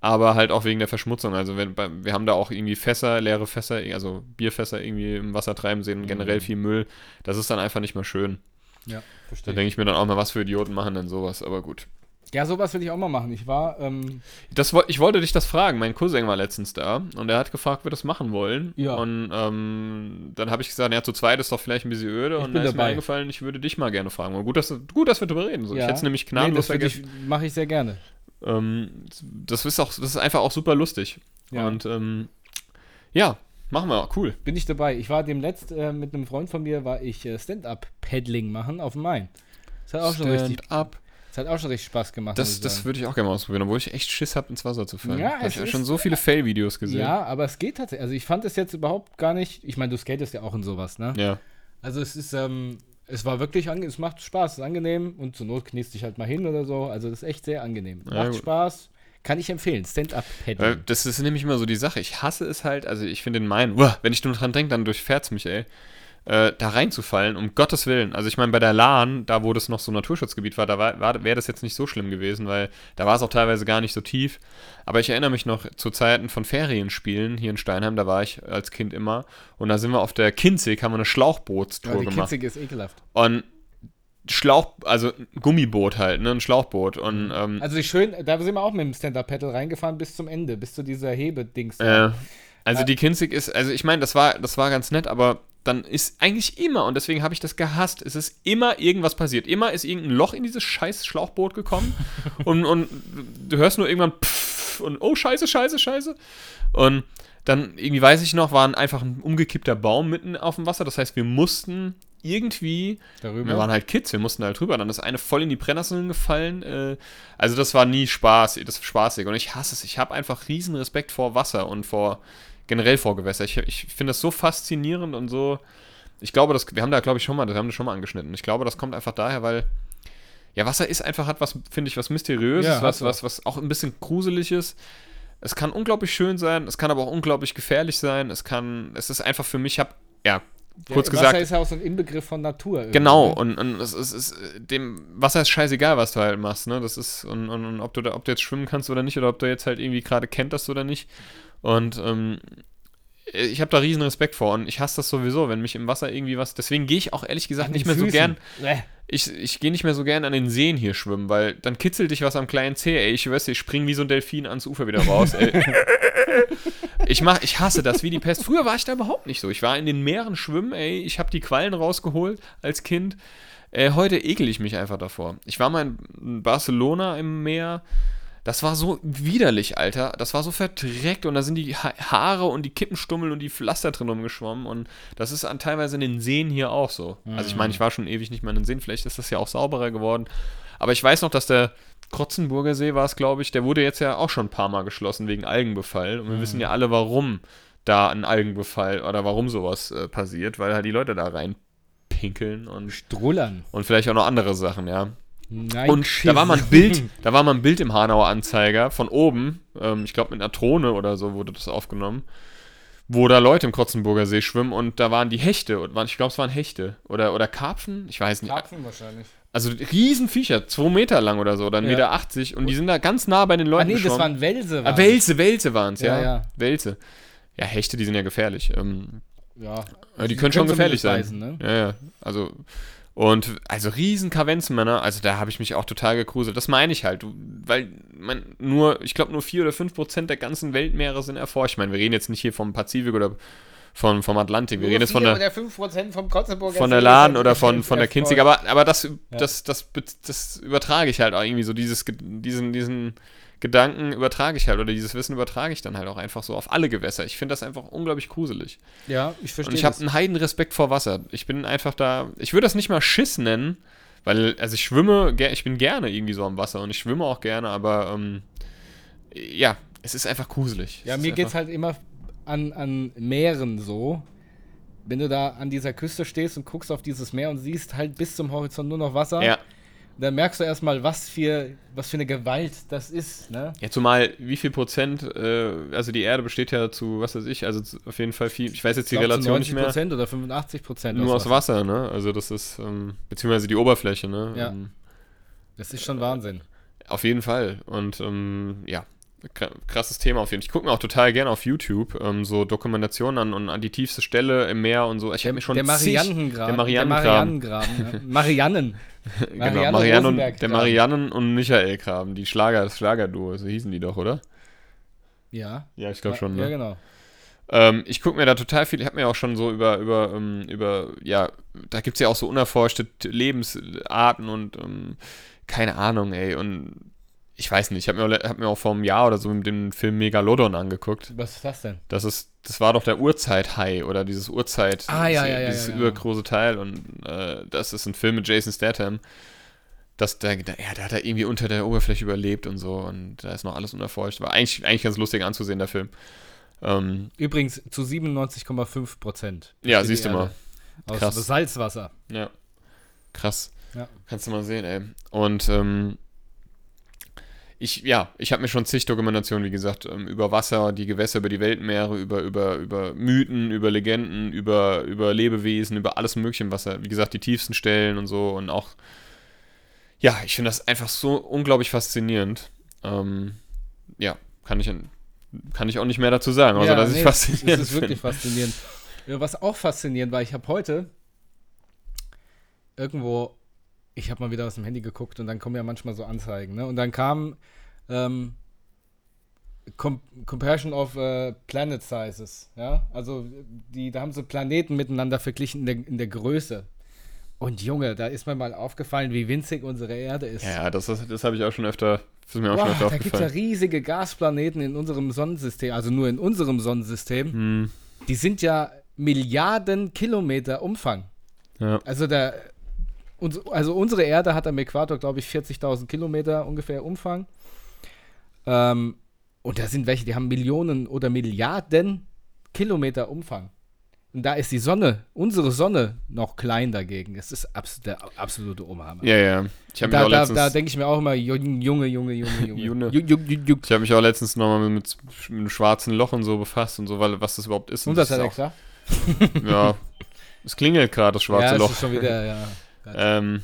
S2: aber halt auch wegen der Verschmutzung. Also wenn, bei, wir haben da auch irgendwie Fässer, leere Fässer, also Bierfässer irgendwie im Wasser treiben sehen und generell viel Müll. Das ist dann einfach nicht mehr schön.
S3: ja,
S2: Da
S3: verstehe.
S2: denke ich mir dann auch mal, was für Idioten machen denn sowas, aber gut.
S3: Ja, sowas will ich auch mal machen. Ich war, ähm,
S2: Das, ich wollte dich das fragen. Mein Cousin war letztens da und er hat gefragt, ob wir das machen wollen.
S3: Ja.
S2: Und ähm, dann habe ich gesagt, ja, zu zweit ist doch vielleicht ein bisschen öde.
S3: Ich
S2: und
S3: bin
S2: da ist mir eingefallen, ich würde dich mal gerne fragen. Gut, dass, gut, dass wir drüber reden. So, Ich
S3: ja.
S2: hätte es nämlich
S3: nee,
S2: gnadenlos
S3: das
S2: vergessen.
S3: mache ich sehr gerne.
S2: Ähm, das, ist auch, das ist einfach auch super lustig.
S3: Ja.
S2: Und ähm, ja, machen wir. Cool.
S3: Bin ich dabei. Ich war demnächst äh, mit einem Freund von mir, war ich äh, Stand-Up-Paddling machen auf dem Main. Das hat auch schon richtig,
S2: up.
S3: das hat auch schon richtig Spaß gemacht.
S2: Das, das würde ich auch gerne mal ausprobieren, obwohl ich echt Schiss habe, ins Wasser zu fallen.
S3: Ja,
S2: habe ich ja
S3: ist-
S2: schon so viele Fail-Videos gesehen.
S3: ja, aber es geht tatsächlich. Also ich fand es jetzt überhaupt gar nicht. Ich meine, du skatest ja auch in sowas, ne?
S2: Ja.
S3: Also es ist, ähm, es war wirklich, ange es macht Spaß, es ist angenehm und zur Not kniest dich halt mal hin oder so. Also das ist echt sehr angenehm.
S2: Ja,
S3: Macht
S2: gut.
S3: Spaß, kann ich empfehlen. Stand-up-Paddling.
S2: das ist nämlich immer so die Sache. Ich hasse es halt, also ich finde den Main, uah, wenn ich nur dran denke, dann durchfährt's mich, ey. Äh, da reinzufallen, um Gottes Willen. Also ich meine, bei der Lahn, da wo das noch so ein Naturschutzgebiet war, da war, wäre das jetzt nicht so schlimm gewesen, weil da war es auch teilweise gar nicht so tief. Aber ich erinnere mich noch zu Zeiten von Ferienspielen hier in Steinheim, da war ich als Kind immer. Und da sind wir auf der Kinzig, haben wir eine Schlauchbootstour
S3: Ja, die
S2: gemacht.
S3: Kitzige ist ekelhaft.
S2: Und Schlauch, also Gummiboot halt, ne, ein Schlauchboot. Und ähm,
S3: Also die schön, da sind wir auch mit dem Stand-up-Paddle reingefahren bis zum Ende, bis zu dieser Hebedings.
S2: Äh, also die Kinzig ist, also ich meine, das war, das war ganz nett, aber dann ist eigentlich immer, und deswegen habe ich das gehasst, es ist immer irgendwas passiert. Immer ist irgendein Loch in dieses scheiß Schlauchboot gekommen [LAUGHS] und, und du hörst nur irgendwann pfff und oh, scheiße, scheiße, scheiße. Und dann, irgendwie weiß ich noch, war einfach ein umgekippter Baum mitten auf dem Wasser. Das heißt, wir mussten irgendwie
S3: Darüber.
S2: wir waren halt Kids, wir mussten halt drüber. Dann ist eine voll in die Brennnesseln gefallen. Äh, also das war nie Spaß, das ist spaßig. Und ich hasse es. Ich habe einfach riesen Respekt vor Wasser und vor generell vor Gewässer. Ich, ich finde das so faszinierend und so. Ich glaube, das, wir haben da, glaube ich, schon mal, das haben wir schon mal angeschnitten. Ich glaube, das kommt einfach daher, weil ja, Wasser ist einfach, hat was, finde ich, was Mysteriöses,
S3: Ja,
S2: was, was, was auch ein bisschen Gruseliges. Es kann unglaublich schön sein, es kann aber auch unglaublich gefährlich sein. Es kann, es ist einfach für mich, ich habe, ja, kurz
S3: ja,
S2: gesagt.
S3: Wasser ist ja auch so ein Inbegriff von Natur. irgendwie,
S2: Genau, und, und es ist, es ist dem Wasser ist scheißegal, was du halt machst, ne? Das ist, und, und, und ob du da, ob du jetzt schwimmen kannst oder nicht, oder ob du jetzt halt irgendwie gerade kenterst oder nicht. Und ähm, ich habe da riesen Respekt vor und ich hasse das sowieso, wenn mich im Wasser irgendwie was. Deswegen gehe ich auch ehrlich gesagt nicht mehr so
S3: Füßen.
S2: gern.
S3: Bäh.
S2: Ich, ich gehe nicht mehr so gern an den Seen hier schwimmen, weil dann kitzelt dich was am kleinen Zeh, ey. Ich weiß, ich spring wie so ein Delfin ans Ufer wieder raus, ey. [LAUGHS] Ich, mach, ich hasse das wie die Pest. Früher war ich da überhaupt nicht so. Ich war in den Meeren schwimmen, ey. Ich habe die Quallen rausgeholt als Kind. Äh, heute ekel ich mich einfach davor. Ich war mal in Barcelona im Meer. Das war so widerlich, Alter. Das war so verdreckt und da sind die ha Haare und die Kippenstummel und die Pflaster drin rumgeschwommen und das ist an, teilweise in den Seen hier auch so. Also ich meine, ich war schon ewig nicht mehr in den Seen, vielleicht ist das ja auch sauberer geworden. Aber ich weiß noch, dass der Krotzenburger See war es, glaube ich, der wurde jetzt ja auch schon ein paar Mal geschlossen wegen Algenbefall und wir wissen ja alle, warum da ein Algenbefall oder warum sowas äh, passiert, weil halt die Leute da reinpinkeln und,
S3: Strullern.
S2: und vielleicht auch noch andere Sachen, ja.
S3: Nein,
S2: Und da war mal ein Bild, [LAUGHS] da war mal ein Bild im Hanauer Anzeiger von oben, ähm, ich glaube mit einer Drohne oder so wurde das aufgenommen, wo da Leute im Krotzenburger See schwimmen und da waren die Hechte, und waren, ich glaube es waren Hechte oder, oder Karpfen, ich weiß nicht.
S3: Karpfen wahrscheinlich.
S2: Also Riesenviecher, zwei Meter lang oder so, oder 1,80
S3: Ja.
S2: Meter 80, und die sind da ganz nah bei den Leuten
S3: Ah nee, das
S2: geschwommen.
S3: waren Welse.
S2: Ah,
S3: waren
S2: Welse, Welse waren es, ja.
S3: Ja, ja.
S2: Welse. Ja, Hechte, die sind ja gefährlich. Ähm,
S3: Ja.
S2: die können schon gefährlich sein.
S3: Beißen, ne?
S2: Ja, ja. Also, und also riesen Kavenzenmänner, also da habe ich mich auch total gegruselt. Das meine ich halt, weil man nur, ich glaube nur 4 oder 5 Prozent der ganzen Weltmeere sind erforscht. Ich meine, wir reden jetzt nicht hier vom Pazifik oder vom, vom Atlantik, wir reden jetzt von der,
S3: oder 5% vom
S2: von der
S3: ist
S2: oder von, von der. Kinzig, aber, aber das, das, das, das übertrage ich halt auch irgendwie so, dieses, diesen, diesen Gedanken übertrage ich halt oder dieses Wissen übertrage ich dann halt auch einfach so auf alle Gewässer. Ich finde das einfach unglaublich gruselig.
S3: Ja, ich
S2: Und
S3: verstehe
S2: ich habe einen heiden Respekt vor Wasser. Ich bin einfach da, ich würde das nicht mal Schiss nennen, weil, also ich schwimme, ich bin gerne irgendwie so am Wasser und ich schwimme auch gerne, aber ähm, ja, es ist einfach gruselig.
S3: Ja,
S2: Es
S3: mir es halt immer an, an Meeren so. Wenn du da an dieser Küste stehst und guckst auf dieses Meer und siehst halt bis zum Horizont nur noch Wasser,
S2: Ja.
S3: Dann merkst du erstmal, was für, was für eine Gewalt das ist. Ne?
S2: ja, zumal wie viel Prozent, äh, also die Erde besteht ja zu, was weiß ich, also zu, auf jeden Fall viel, ich weiß jetzt die
S3: Ich glaub, zu
S2: Relation nicht mehr,
S3: Prozent oder 85 Prozent.
S2: nur aus Wasser, ne? Also das ist, ähm, beziehungsweise die Oberfläche, ne?
S3: Ja.
S2: Ähm,
S3: Das ist schon Wahnsinn.
S2: Auf jeden Fall. Und ähm, ja, kr- krasses Thema auf jeden Fall. Ich gucke mir auch total gerne auf YouTube ähm, so Dokumentationen an und an die tiefste Stelle im Meer und so. Ich habe mir schon
S3: der Marianengraben.
S2: Der Marianengraben.
S3: Der Marianengraben. ja. Mariannen. [LAUGHS] [LAUGHS]
S2: genau,
S3: Marianne
S2: Marianne und, der. Mariannen und Michael Graben, die Schlager, das Schlagerduo, so hießen die doch, oder?
S3: Ja.
S2: Ja, ich glaube schon.
S3: Ja,
S2: Ne?
S3: genau.
S2: Ähm, ich gucke mir da total viel, ich habe mir auch schon so über, über, ähm, über, ja, da gibt es ja auch so unerforschte Lebensarten und ähm, keine Ahnung, ey. Und ich weiß nicht, ich habe mir, hab mir auch vor einem Jahr oder so den Film Megalodon angeguckt.
S3: Was ist das denn?
S2: Das ist, das war doch der Urzeithai oder dieses Urzeit,
S3: Ah, ja,
S2: dieses,
S3: ja, ja,
S2: dieses übergroße Teil und äh, das ist ein Film mit Jason Statham. Das, der, der, ja, der hat da irgendwie unter der Oberfläche überlebt und so und da ist noch alles unerforscht. War eigentlich, eigentlich ganz lustig anzusehen, der Film. Ähm,
S3: Übrigens zu 97,5 Prozent.
S2: ja, siehst du mal.
S3: Aus
S2: Krass.
S3: Salzwasser.
S2: Ja. Krass. Kannst du mal sehen, ey. Und ähm, ich, ja, ich habe mir schon zig Dokumentationen, wie gesagt, ähm, über Wasser, die Gewässer, über die Weltmeere, über, über, über Mythen, über Legenden, über, über Lebewesen, über alles Mögliche im Wasser. Wie gesagt, die tiefsten Stellen und so und auch, ja, ich finde das einfach so unglaublich faszinierend. Ähm, ja, kann ich, kann ich auch nicht mehr dazu sagen, außer dass ich
S3: nee,
S2: faszinierend
S3: Das ist wirklich
S2: finde.
S3: faszinierend. Ja, was auch faszinierend war, ich habe heute irgendwo, ich habe mal wieder aus dem Handy geguckt und dann kommen ja manchmal so Anzeigen, ne? Und dann kam ähm, Com Comparison of äh, Planet Sizes, ja? Also die, da haben sie Planeten miteinander verglichen in der, in der Größe. Und Junge, da ist mir mal aufgefallen, wie winzig unsere Erde ist.
S2: Ja, das, das habe ich auch schon öfter, das ist mir auch
S3: Boah,
S2: schon öfter
S3: da gibt es ja riesige Gasplaneten in unserem Sonnensystem, also nur in unserem Sonnensystem.
S2: Hm,
S3: Die sind ja Milliarden Kilometer Umfang.
S2: ja.
S3: Also der, uns, also unsere Erde hat am Äquator, glaube ich, 40.000 Kilometer ungefähr Umfang. Ähm, und da sind welche, die haben Millionen oder Milliarden Kilometer Umfang. Und da ist die Sonne, unsere Sonne, noch klein dagegen. Es ist abs der absolute Oberhammer.
S2: Ja, ja. Ich habe
S3: Da, da, da denke ich mir auch immer, Junge, Junge, Junge, [LAUGHS] Junge.
S2: Junge.
S3: Ju- ju- ju- ju-
S2: ich hab mich auch letztens nochmal mit, mit einem schwarzen Loch und so befasst und so, weil was das überhaupt ist.
S3: Und das
S2: ist
S3: hat er gesagt? [LAUGHS]
S2: Ja. Es klingelt gerade, das schwarze
S3: ja,
S2: Loch.
S3: das ist schon wieder, ja.
S2: Ähm,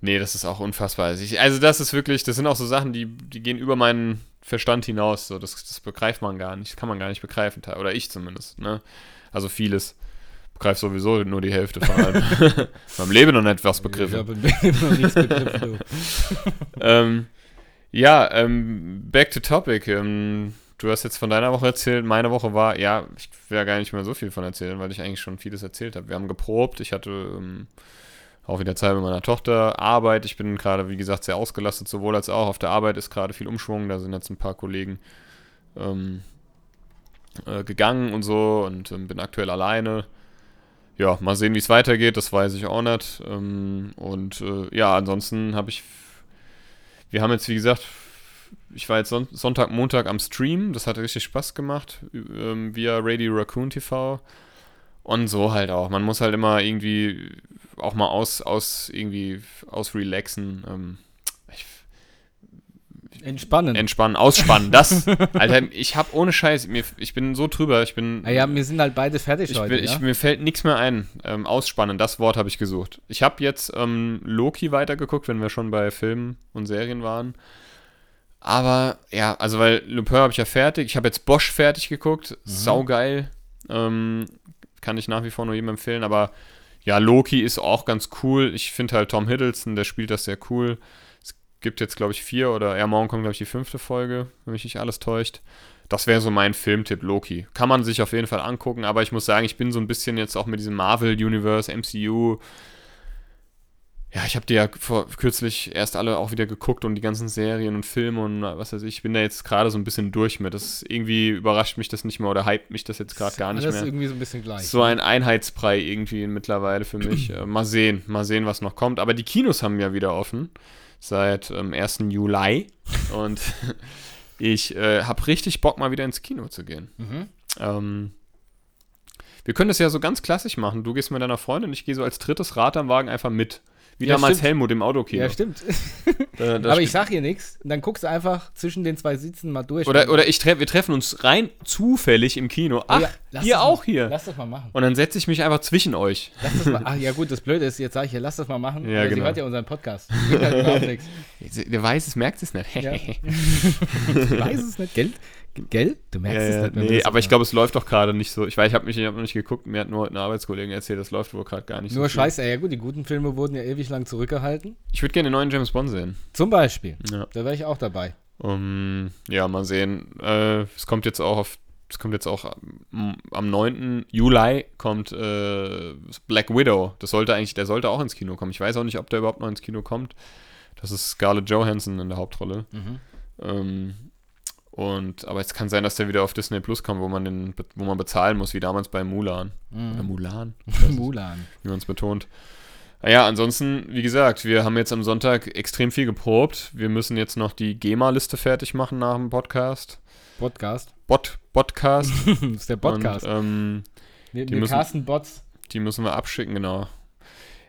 S2: nee, das ist auch unfassbar. Also ich, also das ist wirklich, das sind auch so Sachen, die, die gehen über meinen Verstand hinaus. So, das, das begreift man gar nicht, das kann man gar nicht begreifen. Oder ich zumindest. Ne? Also vieles. Begreift sowieso nur die Hälfte von allem. [LAUGHS] Beim Leben noch nicht was
S3: Ich
S2: begriffen.
S3: habe noch nichts begriffen, [LAUGHS]
S2: ähm, ja, ähm, back to topic. Ähm, du hast jetzt von deiner Woche erzählt. Meine Woche war, ja, ich will ja gar nicht mehr so viel von erzählen, weil ich eigentlich schon vieles erzählt habe. Wir haben geprobt. Ich hatte ähm, auch wieder Zeit mit meiner Tochter. Arbeit. Ich bin gerade, wie gesagt, sehr ausgelastet, sowohl als auch. Auf der Arbeit ist gerade viel Umschwung. Da sind jetzt ein paar Kollegen ähm, äh, gegangen und so und ähm, bin aktuell alleine. Ja, mal sehen, wie es weitergeht, das weiß ich auch nicht. Ähm, und äh, ja, ansonsten habe ich. Wir haben jetzt, wie gesagt, ich war jetzt Son Sonntag, Montag am Stream, das hat richtig Spaß gemacht, ähm, via Radio Raccoon TV. Und so halt auch. Man muss halt immer irgendwie auch mal aus, aus irgendwie aus relaxen. Ähm,
S3: Entspannen.
S2: entspannen, ausspannen. Das, Alter, ich hab ohne Scheiß, mir, ich bin so drüber, ich bin.
S3: Ah ja, wir sind halt beide fertig
S2: ich,
S3: heute.
S2: bin-
S3: ja?
S2: ich, mir fällt nichts mehr ein. Ähm, ausspannen, das Wort habe ich gesucht. Ich habe jetzt ähm, Loki weitergeguckt, wenn wir schon bei Filmen und Serien waren. Aber ja, also weil Lupin habe ich ja fertig. Ich habe jetzt Bosch fertig geguckt.
S3: Mhm.
S2: Saugeil. Ähm, kann ich nach wie vor nur jedem empfehlen. Aber ja, Loki ist auch ganz cool. Ich finde halt Tom Hiddleston, der spielt das sehr cool. Es gibt jetzt, glaube ich, vier oder ja, morgen kommt, glaube ich, die fünfte Folge, wenn mich nicht alles täuscht. Das wäre so mein Filmtipp, Loki. Kann man sich auf jeden Fall angucken, aber ich muss sagen, ich bin so ein bisschen jetzt auch mit diesem Marvel-Universe, MCU. Ja, ich habe die ja vor, kürzlich erst alle auch wieder geguckt und die ganzen Serien und Filme und was weiß ich. Ich bin da jetzt gerade so ein bisschen durch mit. Das irgendwie überrascht mich das nicht mehr oder hypt mich das jetzt gerade gar nicht mehr.
S3: irgendwie so ein bisschen gleich.
S2: So ein Einheitsbrei irgendwie mittlerweile für mich. [CLEARS THROAT] äh, mal sehen, mal sehen, was noch kommt. Aber die Kinos haben ja wieder offen seit ähm, 1. Juli [LAUGHS] und [LAUGHS] ich äh, habe richtig Bock, mal wieder ins Kino zu gehen.
S3: Mhm.
S2: Ähm, wir können das ja so ganz klassisch machen. Du gehst mit deiner Freundin, ich gehe so als drittes Rad am Wagen einfach mit. Wie
S3: Ja,
S2: damals
S3: stimmt.
S2: Helmut im Autokino.
S3: Ja, stimmt.
S2: Da- [LAUGHS] da
S3: Aber ich sag hier nichts. Und dann guckst du einfach zwischen den zwei Sitzen mal durch.
S2: oder, oder ich treff, wir treffen uns rein zufällig im Kino. Ach,
S3: Oh ja, lass
S2: hier
S3: das
S2: auch
S3: mal,
S2: hier.
S3: Lass das mal machen.
S2: Und dann setze ich mich einfach zwischen euch.
S3: Lass das mal, ach ja gut, das Blöde ist, jetzt sage ich ja, lass das mal machen.
S2: Ja, genau.
S3: Sie hört ja unseren Podcast. Halt.
S2: Der [LAUGHS] weiß es, merkt es nicht.
S3: Ja. [LAUGHS] Weiß es nicht. Gell? Gell? Du merkst
S2: Ja,
S3: es nicht. wir
S2: nee, aber ich glaube, es läuft doch gerade nicht so. Ich weiß, ich habe mich ich hab noch nicht geguckt. Mir hat nur ein Arbeitskollege erzählt, das läuft wohl gerade gar nicht
S3: Nur
S2: so. viel.
S3: scheiße, ja gut, die guten Filme wurden ja ewig lang zurückgehalten.
S2: Ich würde gerne den neuen James Bond sehen.
S3: Zum Beispiel.
S2: Ja.
S3: Da wäre ich auch dabei.
S2: Um, ja, mal sehen. Äh, es kommt jetzt auch auf. Es kommt jetzt auch am, am 9. Juli kommt äh, Black Widow. Das sollte eigentlich, der sollte auch ins Kino kommen. Ich weiß auch nicht, ob der überhaupt noch ins Kino kommt. Das ist Scarlett Johansson in der Hauptrolle. Ähm, und, aber es kann sein, dass der wieder auf Disney Plus kommt, wo man den, wo man bezahlen muss, wie damals bei Mulan. Oder Mulan, [LAUGHS]
S3: Mulan.
S2: wie man es betont. Ja, ansonsten, wie gesagt, wir haben jetzt am Sonntag extrem viel geprobt. Wir müssen jetzt noch die GEMA-Liste fertig machen nach dem Podcast.
S3: Podcast.
S2: Bot, Podcast. [LAUGHS]
S3: das ist der Podcast.
S2: Und, ähm,
S3: wir
S2: die
S3: wir
S2: müssen-
S3: casten Bots.
S2: die müssen wir abschicken, genau.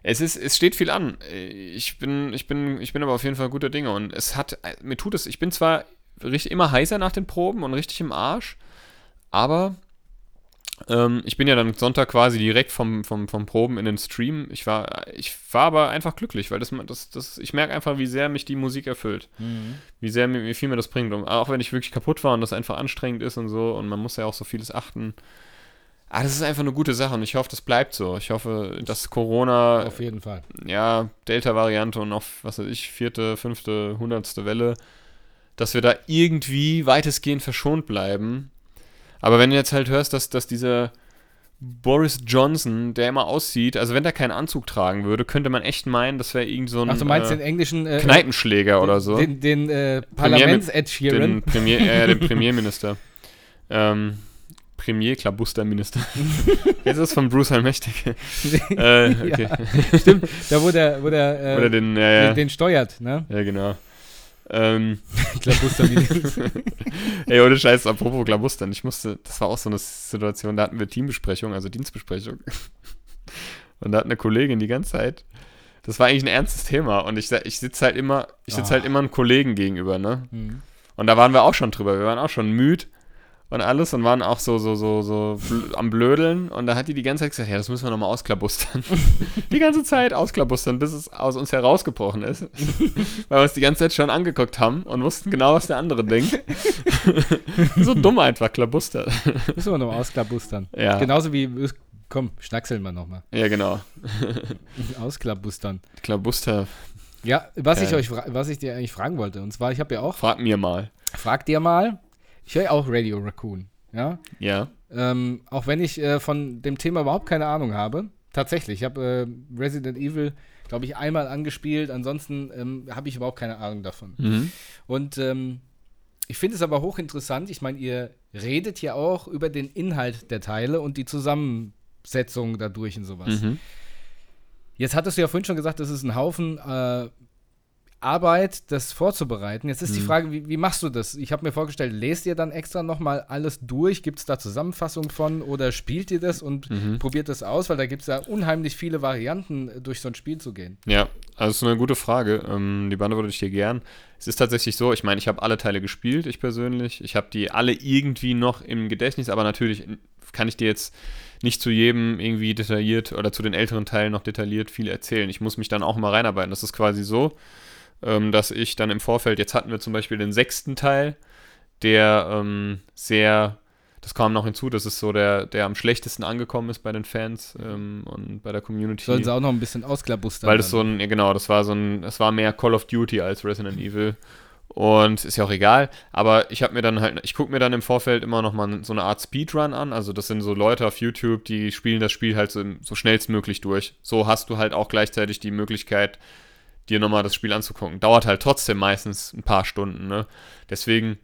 S2: Es ist, es steht viel an. Ich bin, ich bin, ich bin aber auf jeden Fall guter Dinge und es hat, mir tut es, ich bin zwar richtig immer heißer nach den Proben und richtig im Arsch, aber ähm, ich bin ja dann Sonntag quasi direkt vom, vom, vom Proben in den Stream. Ich war, ich war aber einfach glücklich, weil das, das, das ich merke einfach, wie sehr mich die Musik erfüllt. Wie sehr mir, wie viel mir das bringt. Und auch wenn ich wirklich kaputt war und das einfach anstrengend ist und so und man muss ja auch so vieles achten. Ah, das ist einfach eine gute Sache und ich hoffe, das bleibt so. Ich hoffe, dass Corona,
S3: Auf jeden Fall.
S2: ja, Delta-Variante und auch, was weiß ich, vierte, fünfte, hundertste Welle, dass wir da irgendwie weitestgehend verschont bleiben. Aber wenn du jetzt halt hörst, dass, dass dieser Boris Johnson, der immer aussieht, also wenn der keinen Anzug tragen würde, könnte man echt meinen, das wäre irgend so ein
S3: Ach, du meinst
S2: äh,
S3: den englischen äh,
S2: Kneipenschläger oder so.
S3: Den, den äh, Parlaments-Ed Sheeran.
S2: Den Premier, äh, den [LAUGHS] Premierminister. ähm, Premier, Klabusterminister. [LAUGHS] Jetzt ist es von Bruce Allmächtig. [LAUGHS] äh, okay.
S3: Stimmt, da wo der, wo der, äh,
S2: Oder den, ja, ja,
S3: den, den steuert, ne?
S2: ja, genau. Ähm, [LAUGHS]
S3: Klabustern. [LAUGHS]
S2: ey, ohne Scheiß, apropos Klabustern. Ich musste, das war auch so eine Situation, da hatten wir Teambesprechung, also Dienstbesprechung. [LAUGHS] Und da hat eine Kollegin die ganze Zeit, das war eigentlich ein ernstes Thema. Und ich, ich sitze halt immer, ich sitze halt
S3: Ah.
S2: immer einem Kollegen gegenüber, ne?
S3: Mhm.
S2: Und da waren wir auch schon drüber. Wir waren auch schon müde und alles und waren auch so, so, so, so bl am Blödeln. Und da hat die die ganze Zeit gesagt, ja, das müssen wir nochmal ausklabustern. [LAUGHS] die ganze Zeit ausklabustern, bis es aus uns herausgebrochen ist. [LAUGHS] Weil wir uns die ganze Zeit schon angeguckt haben und wussten genau, was der andere denkt. [LAUGHS] so dumm einfach, Klabuster.
S3: Müssen wir noch ausklabustern.
S2: Ja.
S3: Genauso wie, komm, schnackseln wir nochmal.
S2: Ja, genau.
S3: Ausklabustern.
S2: Klabuster,
S3: Ja, was ich
S2: Geil.
S3: euch, was ich dir eigentlich fragen wollte, und zwar, ich habe ja auch,
S2: frag mir mal.
S3: frag dir mal, ich höre ja auch Radio Raccoon, ja,
S2: Ja.
S3: ähm, auch wenn ich äh, von dem Thema überhaupt keine Ahnung habe, tatsächlich, ich habe äh, Resident Evil, glaube ich, einmal angespielt, ansonsten ähm, habe ich überhaupt keine Ahnung davon.
S2: Mhm.
S3: Und ähm, ich finde es aber hochinteressant, ich meine, ihr redet ja auch über den Inhalt der Teile und die Zusammensetzung dadurch und sowas.
S2: Mhm.
S3: Jetzt hattest du ja vorhin schon gesagt, das ist ein Haufen äh, Arbeit, das vorzubereiten. Jetzt ist die
S2: Mhm.
S3: Frage, wie, wie machst du das? Ich habe mir vorgestellt, lest ihr dann extra nochmal alles durch? Gibt es da Zusammenfassungen von oder spielt ihr das und
S2: Mhm.
S3: probiert das aus? Weil da gibt es ja unheimlich viele Varianten, durch so ein Spiel zu gehen.
S2: Ja, also es ist eine gute Frage. Ähm, die beantworte ich dir gern. Es ist tatsächlich so, ich meine, ich habe alle Teile gespielt, ich persönlich. Ich habe die alle irgendwie noch im Gedächtnis, aber natürlich kann ich dir jetzt nicht zu jedem irgendwie detailliert oder zu den älteren Teilen noch detailliert viel erzählen. Ich muss mich dann auch immer reinarbeiten. Das ist quasi so, ähm, dass ich dann im Vorfeld, jetzt hatten wir zum Beispiel den sechsten Teil, der ähm, sehr, das kam noch hinzu, das ist so der, der am schlechtesten angekommen ist bei den Fans ähm, und bei der Community.
S3: Sollen sie auch noch ein bisschen ausklabustern?
S2: Weil das so ein, ja, genau, das war so ein, es war mehr Call of Duty als Resident Evil. Und ist ja auch egal, aber ich habe mir dann halt, ich gucke mir dann im Vorfeld immer noch mal so eine Art Speedrun an. Also das sind so Leute auf YouTube, die spielen das Spiel halt so, so schnellstmöglich durch. So hast du halt auch gleichzeitig die Möglichkeit, dir nochmal das Spiel anzugucken. Dauert halt trotzdem meistens ein paar Stunden, ne? Deswegen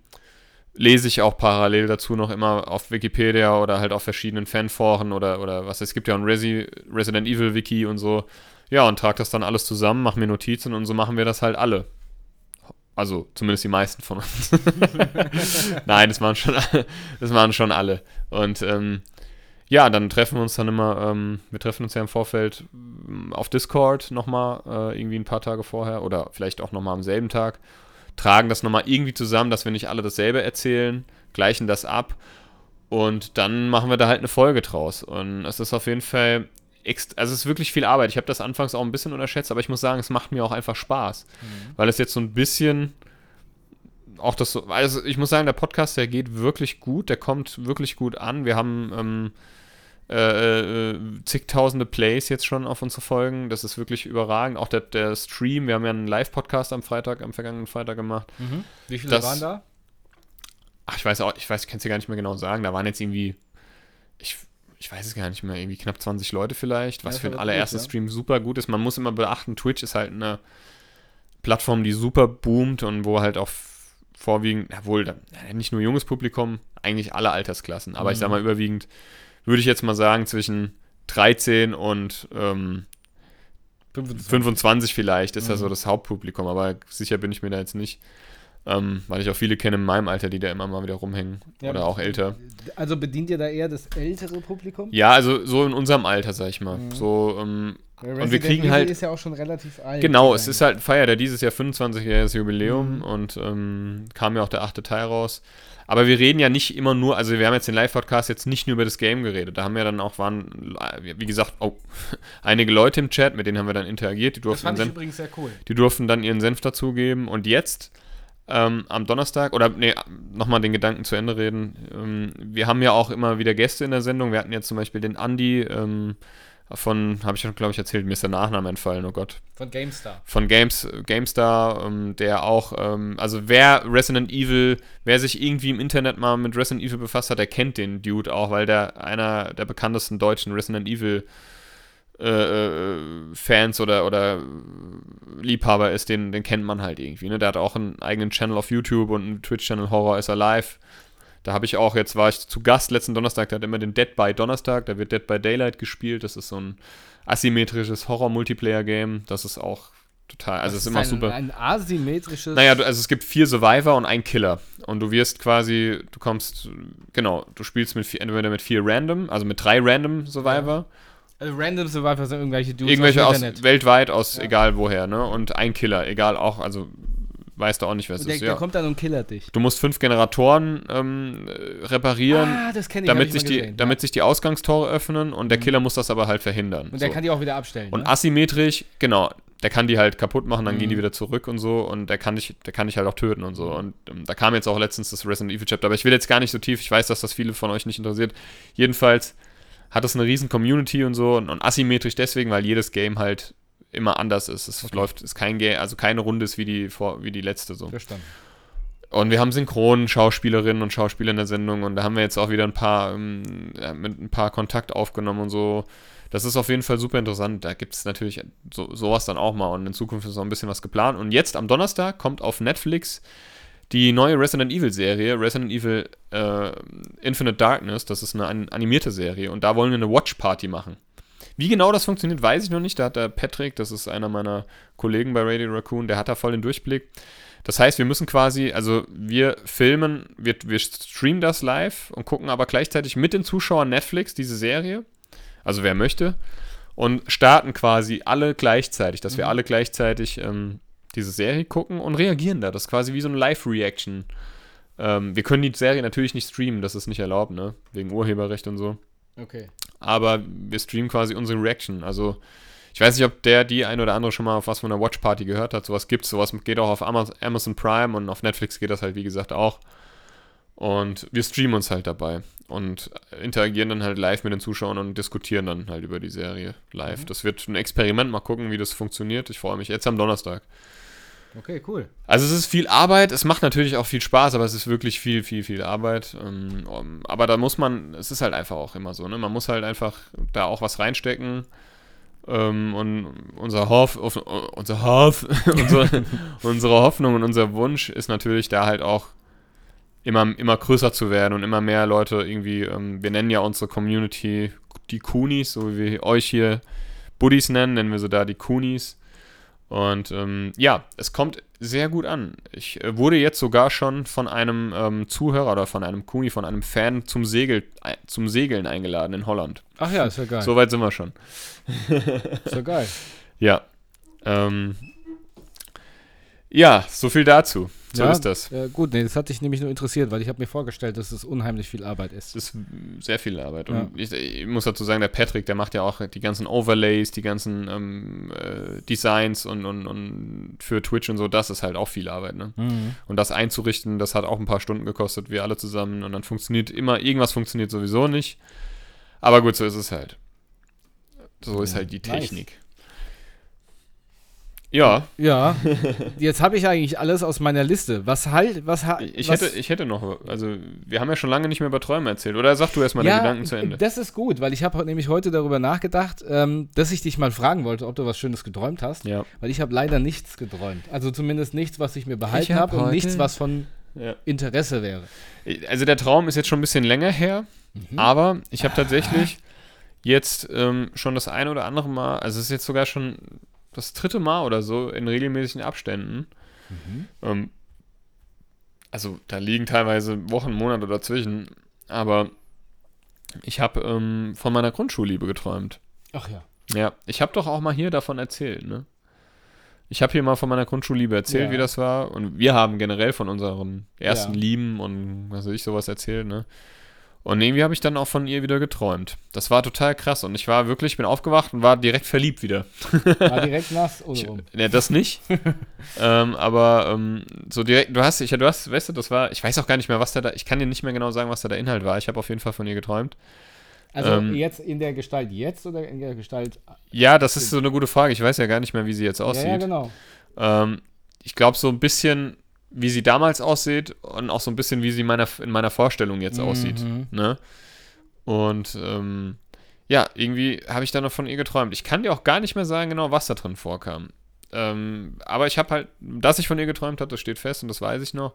S2: lese ich auch parallel dazu noch immer auf Wikipedia oder halt auf verschiedenen Fanforen oder, oder was. Es gibt ja ein Resi Resident Evil Wiki und so. Ja, und trage das dann alles zusammen, mache mir Notizen und so machen wir das halt alle. Also zumindest die meisten von uns. [LAUGHS] Nein, das waren schon, [LAUGHS] das waren schon alle. Und ähm, ja, dann treffen wir uns dann immer, ähm, wir treffen uns ja im Vorfeld ähm, auf Discord nochmal, äh, irgendwie ein paar Tage vorher oder vielleicht auch nochmal am selben Tag, tragen das nochmal irgendwie zusammen, dass wir nicht alle dasselbe erzählen, gleichen das ab und dann machen wir da halt eine Folge draus. Und es ist auf jeden Fall, also es ist wirklich viel Arbeit. Ich habe das anfangs auch ein bisschen unterschätzt, aber ich muss sagen, es macht mir auch einfach Spaß, weil es jetzt so ein bisschen auch das so, also ich muss sagen, der Podcast, der geht wirklich gut, der kommt wirklich gut an. Wir haben ähm, äh, äh, zigtausende Plays jetzt schon auf unsere Folgen. Das ist wirklich überragend. Auch der, der Stream, wir haben ja einen Live-Podcast am Freitag, am vergangenen Freitag gemacht.
S3: Mhm. Wie viele
S2: das-
S3: waren da?
S2: Ach, ich weiß auch, ich weiß, ich kann es dir gar nicht mehr genau sagen. Da waren jetzt irgendwie, ich, ich weiß es gar nicht mehr, irgendwie knapp 20 Leute vielleicht, was
S3: Ja,
S2: für
S3: aber
S2: allererstes
S3: gut, ja.
S2: Stream super gut ist. Man muss immer beachten, Twitch ist halt eine Plattform, die super boomt und wo halt auch vorwiegend, jawohl, nicht nur junges Publikum, eigentlich alle Altersklassen, aber ich sag
S3: Mhm.
S2: mal überwiegend, würde ich jetzt mal sagen, zwischen 13 und ähm,
S3: 25.
S2: 25 vielleicht ist
S3: Mhm.
S2: das so das Hauptpublikum, aber sicher bin ich mir da jetzt nicht. Ähm, weil ich auch viele kenne in meinem Alter, die da immer mal wieder rumhängen.
S3: Ja,
S2: oder auch älter.
S3: Also bedient ihr da eher das ältere Publikum?
S2: Ja, also so in unserem Alter, sag ich mal.
S3: Mhm.
S2: So, ähm, und wir kriegen
S3: Evil
S2: halt.
S3: ist ja auch schon relativ alt.
S2: Genau, es ist halt, feiert ja dieses Jahr 25-jähriges Jubiläum
S3: Mhm.
S2: und ähm, kam ja auch der achte Teil raus. Aber wir reden ja nicht immer nur, also wir haben jetzt den Live-Podcast jetzt nicht nur über das Game geredet. Da haben ja dann auch, waren, wie gesagt, oh, [LAUGHS] einige Leute im Chat, mit denen haben wir dann interagiert, die
S3: Das
S2: durften,
S3: fand
S2: ihren
S3: ich übrigens sehr cool.
S2: die durften dann ihren Senf dazugeben. Und jetzt, ähm, am Donnerstag, oder nee, nochmal den Gedanken zu Ende reden. Ähm, wir haben ja auch immer wieder Gäste in der Sendung. Wir hatten jetzt zum Beispiel den Andi ähm, von, habe ich schon, glaube ich, erzählt, mir ist der Nachname entfallen, oh Gott
S3: Von GameStar.
S2: von Games, GameStar, ähm, der auch, ähm, also wer Resident Evil, wer sich irgendwie im Internet mal mit Resident Evil befasst hat, der kennt den Dude auch, weil der einer der bekanntesten deutschen Resident Evil äh, äh, Fans oder, oder Liebhaber ist, den, den kennt man halt irgendwie. Ne? Der hat auch einen eigenen Channel auf YouTube und einen Twitch-Channel Horror is Alive. Da habe ich auch, jetzt war ich zu Gast letzten Donnerstag, der hat immer den Dead by Donnerstag, da wird Dead by Daylight gespielt. Das ist so ein asymmetrisches Horror-Multiplayer-Game. Das ist auch total. Also es ist
S3: Das
S2: immer
S3: ein,
S2: super.
S3: Ein asymmetrisches.
S2: Naja, also es gibt vier Survivor und einen Killer. Und du wirst quasi, du kommst, genau, du spielst mit vier, entweder mit vier Random, also mit drei Random Survivor,
S3: also Random Survivor sind irgendwelche Dudes
S2: irgendwelche aus weltweit, aus
S3: Ja.
S2: egal woher, ne? Und ein Killer, egal auch, also weißt du auch nicht, wer es
S3: der,
S2: ist.
S3: der
S2: Ja.
S3: kommt dann und killert dich.
S2: Du musst fünf Generatoren ähm, äh, reparieren.
S3: Ah, ich
S2: damit,
S3: ich
S2: sich die,
S3: gesehen,
S2: damit sich die Ausgangstore öffnen und der
S3: Mhm.
S2: Killer muss das aber halt verhindern.
S3: Und der
S2: so.
S3: kann die auch wieder abstellen.
S2: und
S3: ne?
S2: asymmetrisch, genau, der kann die halt kaputt machen, dann
S3: Mhm.
S2: gehen die wieder zurück und so und der kann dich, der kann dich halt auch töten und so. Und ähm, da kam jetzt auch letztens das Resident Evil Chapter, aber ich will jetzt gar nicht so tief, ich weiß, dass das viele von euch nicht interessiert. Jedenfalls hat es eine riesen Community und so und, und asymmetrisch deswegen, weil jedes Game halt immer anders ist. Es
S3: Okay.
S2: läuft, ist kein Game, also keine Runde ist wie die vor, wie die letzte so.
S3: Verstanden.
S2: Und wir haben Synchron-Schauspielerinnen und Schauspieler in der Sendung und da haben wir jetzt auch wieder ein paar, ähm, mit ein paar Kontakt aufgenommen und so. Das ist auf jeden Fall super interessant. Da gibt es natürlich so, sowas dann auch mal und in Zukunft ist noch ein bisschen was geplant. Und jetzt am Donnerstag kommt auf Netflix die neue Resident Evil Serie, Resident Evil äh, Infinite Darkness. Das ist eine an animierte Serie und da wollen wir eine Watch Party machen. Wie genau das funktioniert, weiß ich noch nicht. Da hat der Patrick, das ist einer meiner Kollegen bei Radio Raccoon, der hat da voll den Durchblick. Das heißt, wir müssen quasi, also wir filmen, wir, wir streamen das live und gucken aber gleichzeitig mit den Zuschauern Netflix diese Serie. Also wer möchte. Und starten quasi alle gleichzeitig, dass wir
S3: Mhm.
S2: alle gleichzeitig ähm, diese Serie gucken und reagieren da. Das ist quasi wie so eine Live-Reaction. Ähm, wir können die Serie natürlich nicht streamen, das ist nicht erlaubt, ne? Wegen Urheberrecht und so
S3: Okay.
S2: aber wir streamen quasi unsere Reaction. Also ich weiß nicht, ob der, die ein oder andere schon mal auf was von einer Watch Party gehört hat. Sowas gibt's, sowas geht auch auf Ama- Amazon Prime und auf Netflix geht das halt, wie gesagt, auch. Und wir streamen uns halt dabei und interagieren dann halt live mit den Zuschauern und diskutieren dann halt über die Serie live.
S3: Mhm.
S2: Das wird ein Experiment, mal gucken, wie das funktioniert. Ich freue mich jetzt am Donnerstag.
S3: Okay, cool.
S2: Also es ist viel Arbeit, es macht natürlich auch viel Spaß, aber es ist wirklich viel, viel, viel Arbeit. Ähm, aber da muss man, es ist halt einfach auch immer so, ne? Man muss halt einfach da auch was reinstecken. Ähm, und unser Hoff, unser Hoff, [LAUGHS] unsere, [LAUGHS] unsere Hoffnung und unser Wunsch ist natürlich da halt auch immer, immer größer zu werden und immer mehr Leute irgendwie, ähm, wir nennen ja unsere Community die Kunis, so wie wir euch hier Buddies nennen, nennen wir so da die Kunis. Und ähm, ja, es kommt sehr gut an. Ich äh, wurde jetzt sogar schon von einem ähm, Zuhörer oder von einem Kuni, von einem Fan zum, Segel, äh, zum Segeln eingeladen in Holland.
S3: Ach ja, ist ja geil.
S2: So weit sind wir schon. [LAUGHS]
S3: Ist ja geil.
S2: Ja. Ähm, ja, so viel dazu. So
S3: ja,
S2: ist das.
S3: Äh, gut, nee, das hat dich nämlich nur interessiert, weil ich habe mir vorgestellt, dass es unheimlich viel Arbeit ist.
S2: Es ist sehr viel Arbeit.
S3: Ja.
S2: Und ich, ich muss dazu sagen, der Patrick, der macht ja auch die ganzen Overlays, die ganzen ähm, äh, Designs und, und, und für Twitch und so, das ist halt auch viel Arbeit, ne?
S3: Mhm.
S2: Und das einzurichten, das hat auch ein paar Stunden gekostet, wir alle zusammen. Und dann funktioniert immer, irgendwas funktioniert sowieso nicht. Aber gut, so ist es halt. So ist
S3: Ja,
S2: halt die
S3: nice.
S2: Ja,
S3: Ja, jetzt habe ich eigentlich alles aus meiner Liste. Was halt, was ha-
S2: ich
S3: was,
S2: hätte, ich hätte noch, also wir haben ja schon lange nicht mehr über Träume erzählt. Oder sag du erstmal
S3: ja,
S2: deine Gedanken zu Ende.
S3: Das ist gut, weil ich habe nämlich heute darüber nachgedacht, ähm, dass ich dich mal fragen wollte, ob du was Schönes geträumt hast.
S2: Ja.
S3: Weil ich habe leider nichts geträumt. Also zumindest nichts, was ich mir behalten
S2: hab
S3: habe und
S2: heute-
S3: nichts, was von
S2: ja.
S3: Interesse wäre.
S2: Also der Traum ist jetzt schon ein bisschen länger her,
S3: Mhm.
S2: aber ich habe tatsächlich jetzt ähm, schon das ein oder andere Mal, also es ist jetzt sogar schon das dritte Mal oder so in regelmäßigen Abständen.
S3: Mhm.
S2: Ähm, also da liegen teilweise Wochen, Monate dazwischen, aber ich habe ähm, von meiner Grundschulliebe geträumt.
S3: Ach ja.
S2: Ja, ich habe doch auch mal hier davon erzählt, ne? Ich habe hier mal von meiner Grundschulliebe erzählt,
S3: Ja.
S2: wie das war. Und wir haben generell von unseren ersten
S3: Ja.
S2: Lieben und was weiß ich sowas erzählt, ne? Und irgendwie habe ich dann auch von ihr wieder geträumt. Das war total krass. Und ich war wirklich, bin aufgewacht und war direkt verliebt wieder.
S3: War direkt nass [LAUGHS] oder um.
S2: ja, das nicht. [LAUGHS] ähm, aber ähm, so direkt, du hast, ich, du hast, weißt du, das war, ich weiß auch gar nicht mehr, was da da, ich kann dir nicht mehr genau sagen, was da der Inhalt war. Ich habe auf jeden Fall von ihr geträumt.
S3: Also
S2: ähm,
S3: jetzt in der Gestalt jetzt oder in der Gestalt.
S2: Ja, das ist so eine gute Frage. Ich weiß ja gar nicht mehr, wie sie jetzt aussieht.
S3: Ja, ja, genau.
S2: Ähm, ich glaube, so ein bisschen, wie sie damals aussieht und auch so ein bisschen, wie sie meiner, in meiner Vorstellung jetzt aussieht.
S3: Mhm.
S2: Ne? Und ähm, ja, irgendwie habe ich da noch von ihr geträumt. Ich kann dir auch gar nicht mehr sagen, genau, was da drin vorkam. Ähm, aber ich habe halt, dass ich von ihr geträumt habe, das steht fest und das weiß ich noch.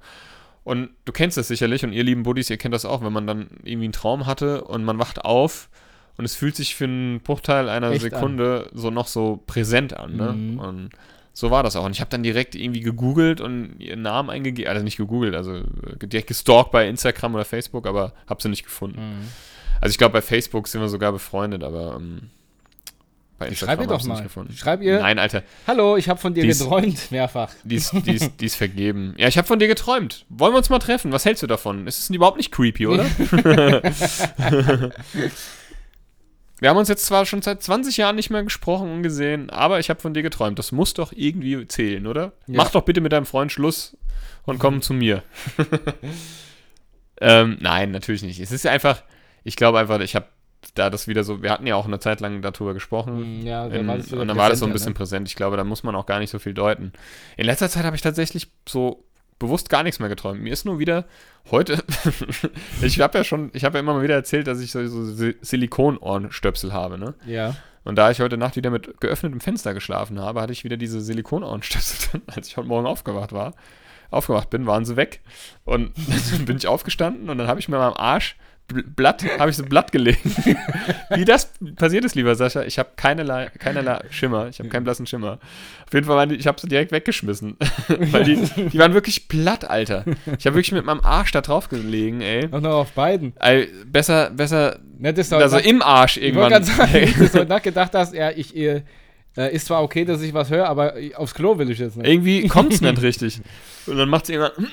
S2: Und du kennst das sicherlich und ihr lieben Buddies, ihr kennt das auch, wenn man dann irgendwie einen Traum hatte und man wacht auf und es fühlt sich für einen Bruchteil einer
S3: Echt
S2: Sekunde so noch so präsent an. Ne?
S3: Mhm.
S2: Und so war das auch. Und ich habe dann direkt irgendwie gegoogelt und ihren Namen eingegeben, also nicht gegoogelt, also äh, direkt gestalkt bei Instagram oder Facebook, aber habe sie nicht gefunden.
S3: Mhm.
S2: Also ich glaube, bei Facebook sind wir sogar befreundet, aber ähm, bei
S3: Schreib ihr
S2: hab
S3: doch
S2: ich sie nicht gefunden.
S3: Schreib ihr,
S2: Nein, Alter,
S3: hallo, ich habe von dir
S2: Die ist-
S3: geträumt, mehrfach.
S2: die ist, die, ist, die ist vergeben. Ja, ich habe von dir geträumt. Wollen wir uns mal treffen? Was hältst du davon? Ist es überhaupt nicht creepy, oder? [LAUGHS] [LAUGHS] wir haben uns jetzt zwar schon seit 20 Jahren nicht mehr gesprochen und gesehen, aber ich habe von dir geträumt. Das muss doch irgendwie zählen, oder?
S3: Ja.
S2: Mach doch bitte mit deinem Freund Schluss und komm [LAUGHS] zu mir. [LAUGHS] ähm, nein, natürlich nicht. Es ist einfach, ich glaube einfach, ich habe da das wieder so, wir hatten ja auch eine Zeit lang darüber gesprochen.
S3: Mhm, Ja,
S2: In, und dann war das so ein bisschen
S3: ne?
S2: präsent. Ich glaube, da muss man auch gar nicht so viel deuten. In letzter Zeit habe ich tatsächlich so bewusst gar nichts mehr geträumt. Mir ist nur wieder heute, [LAUGHS] ich habe ja schon, ich habe ja immer mal wieder erzählt, dass ich so, so Si- Silikon-Ohrenstöpsel habe, ne?
S3: Ja.
S2: Und da ich heute Nacht wieder mit geöffnetem Fenster geschlafen habe, hatte ich wieder diese Silikon-Ohrenstöpsel [LAUGHS] drin, als ich heute Morgen aufgewacht war. Aufgewacht bin, waren sie weg. Und [LAUGHS] dann bin ich aufgestanden und dann habe ich mir mal am Arsch Blatt, habe ich so ein Blatt gelegt. [LAUGHS] Wie das passiert ist, lieber Sascha, ich habe keinerlei, keinerlei Schimmer. Ich habe keinen blassen Schimmer. Auf jeden Fall waren die, ich habe sie direkt weggeschmissen. [LAUGHS] Weil die, die waren wirklich platt, Alter. Ich habe wirklich mit meinem Arsch da drauf gelegen, ey.
S3: Auch noch auf beiden.
S2: Ey, Besser, besser,
S3: das doch
S2: also
S3: nach-
S2: im Arsch
S3: ich wollte
S2: irgendwann.
S3: gerade sagen, [LAUGHS] dass du heute Nacht gedacht hast, ja, ich, äh, äh, ist zwar okay, dass ich was höre, aber aufs Klo will ich jetzt nicht.
S2: Irgendwie kommt es nicht richtig. Und dann macht sie irgendwann.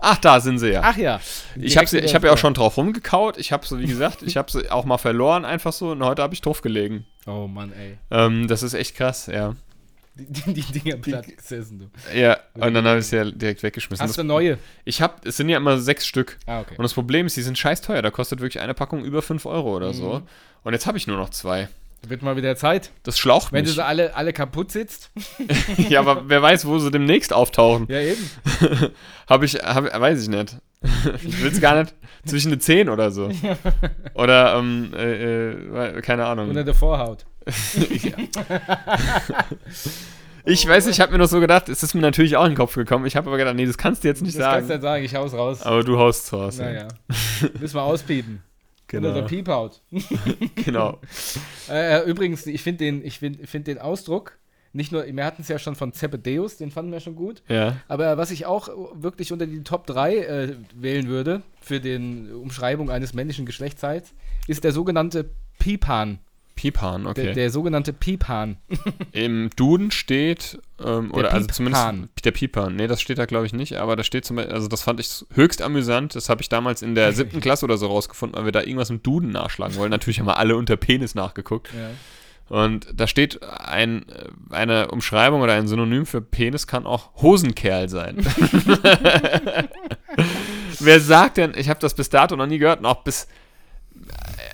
S2: Ach, da sind sie ja.
S3: Ach ja.
S2: ich habe ich hab ja auch schon drauf rumgekaut. Ich habe sie, wie gesagt, ich habe sie auch mal verloren, einfach so. Und heute habe ich drauf gelegen.
S3: Oh Mann, ey.
S2: Ähm, das ist echt krass, ja.
S3: Die, die, Dinger platt gesessen, du.
S2: Ja, und dann habe ich sie ja direkt weggeschmissen.
S3: Hast du neue?
S2: ich habe, es sind ja immer sechs Stück.
S3: Ah, okay.
S2: Und das Problem ist, die sind scheiß teuer. Da kostet wirklich eine Packung über 5 Euro oder so.
S3: Mhm.
S2: Und jetzt habe ich nur noch zwei.
S3: Wird mal wieder Zeit.
S2: Das schlaucht
S3: Wenn du
S2: mich.
S3: sie alle, alle kaputt sitzt. [LAUGHS]
S2: ja, aber wer weiß, wo sie demnächst auftauchen.
S3: Ja, eben. [LAUGHS]
S2: Habe ich, hab, weiß ich nicht. ich will es gar nicht zwischen den Zehen oder so. [LAUGHS] Oder, ähm, äh, äh, keine Ahnung.
S3: Unter der Vorhaut.
S2: ich weiß, ich habe mir noch so gedacht, es ist mir natürlich auch in den Kopf gekommen. Ich habe aber gedacht, nee, das kannst du jetzt nicht
S3: Das kannst du
S2: sagen.
S3: nicht sagen, ich hau's raus.
S2: Aber du haust raus. ja.
S3: Naja. Müssen wir auspiepen. Unter der
S2: Genau.
S3: Piephaut. [LAUGHS]
S2: genau. [LAUGHS]
S3: Äh, übrigens, ich finde den, ich find, find den Ausdruck, nicht nur, wir hatten es ja schon von Zebedeus, den fanden wir schon gut.
S2: Ja.
S3: Aber was ich auch wirklich unter die Top 3 äh, wählen würde, für die Umschreibung eines männlichen Geschlechtsteils, ist der sogenannte Piephahn.
S2: Piephahn, okay.
S3: Der, der sogenannte Piephahn. [LAUGHS]
S2: Im Duden steht, ähm,
S3: Der
S2: oder also zumindest der Piephahn. Nee, das steht da glaube ich nicht, aber da steht zum Beispiel, also das fand ich höchst amüsant. Das habe ich damals in der siebten Klasse oder so rausgefunden, weil wir da irgendwas im Duden nachschlagen wollen. Natürlich haben wir alle unter Penis nachgeguckt.
S3: Ja.
S2: Und da steht ein, eine Umschreibung oder ein Synonym für Penis kann auch Hosenkerl sein. [LAUGHS] [LAUGHS] Wer sagt denn, ich habe das bis dato noch nie gehört auch bis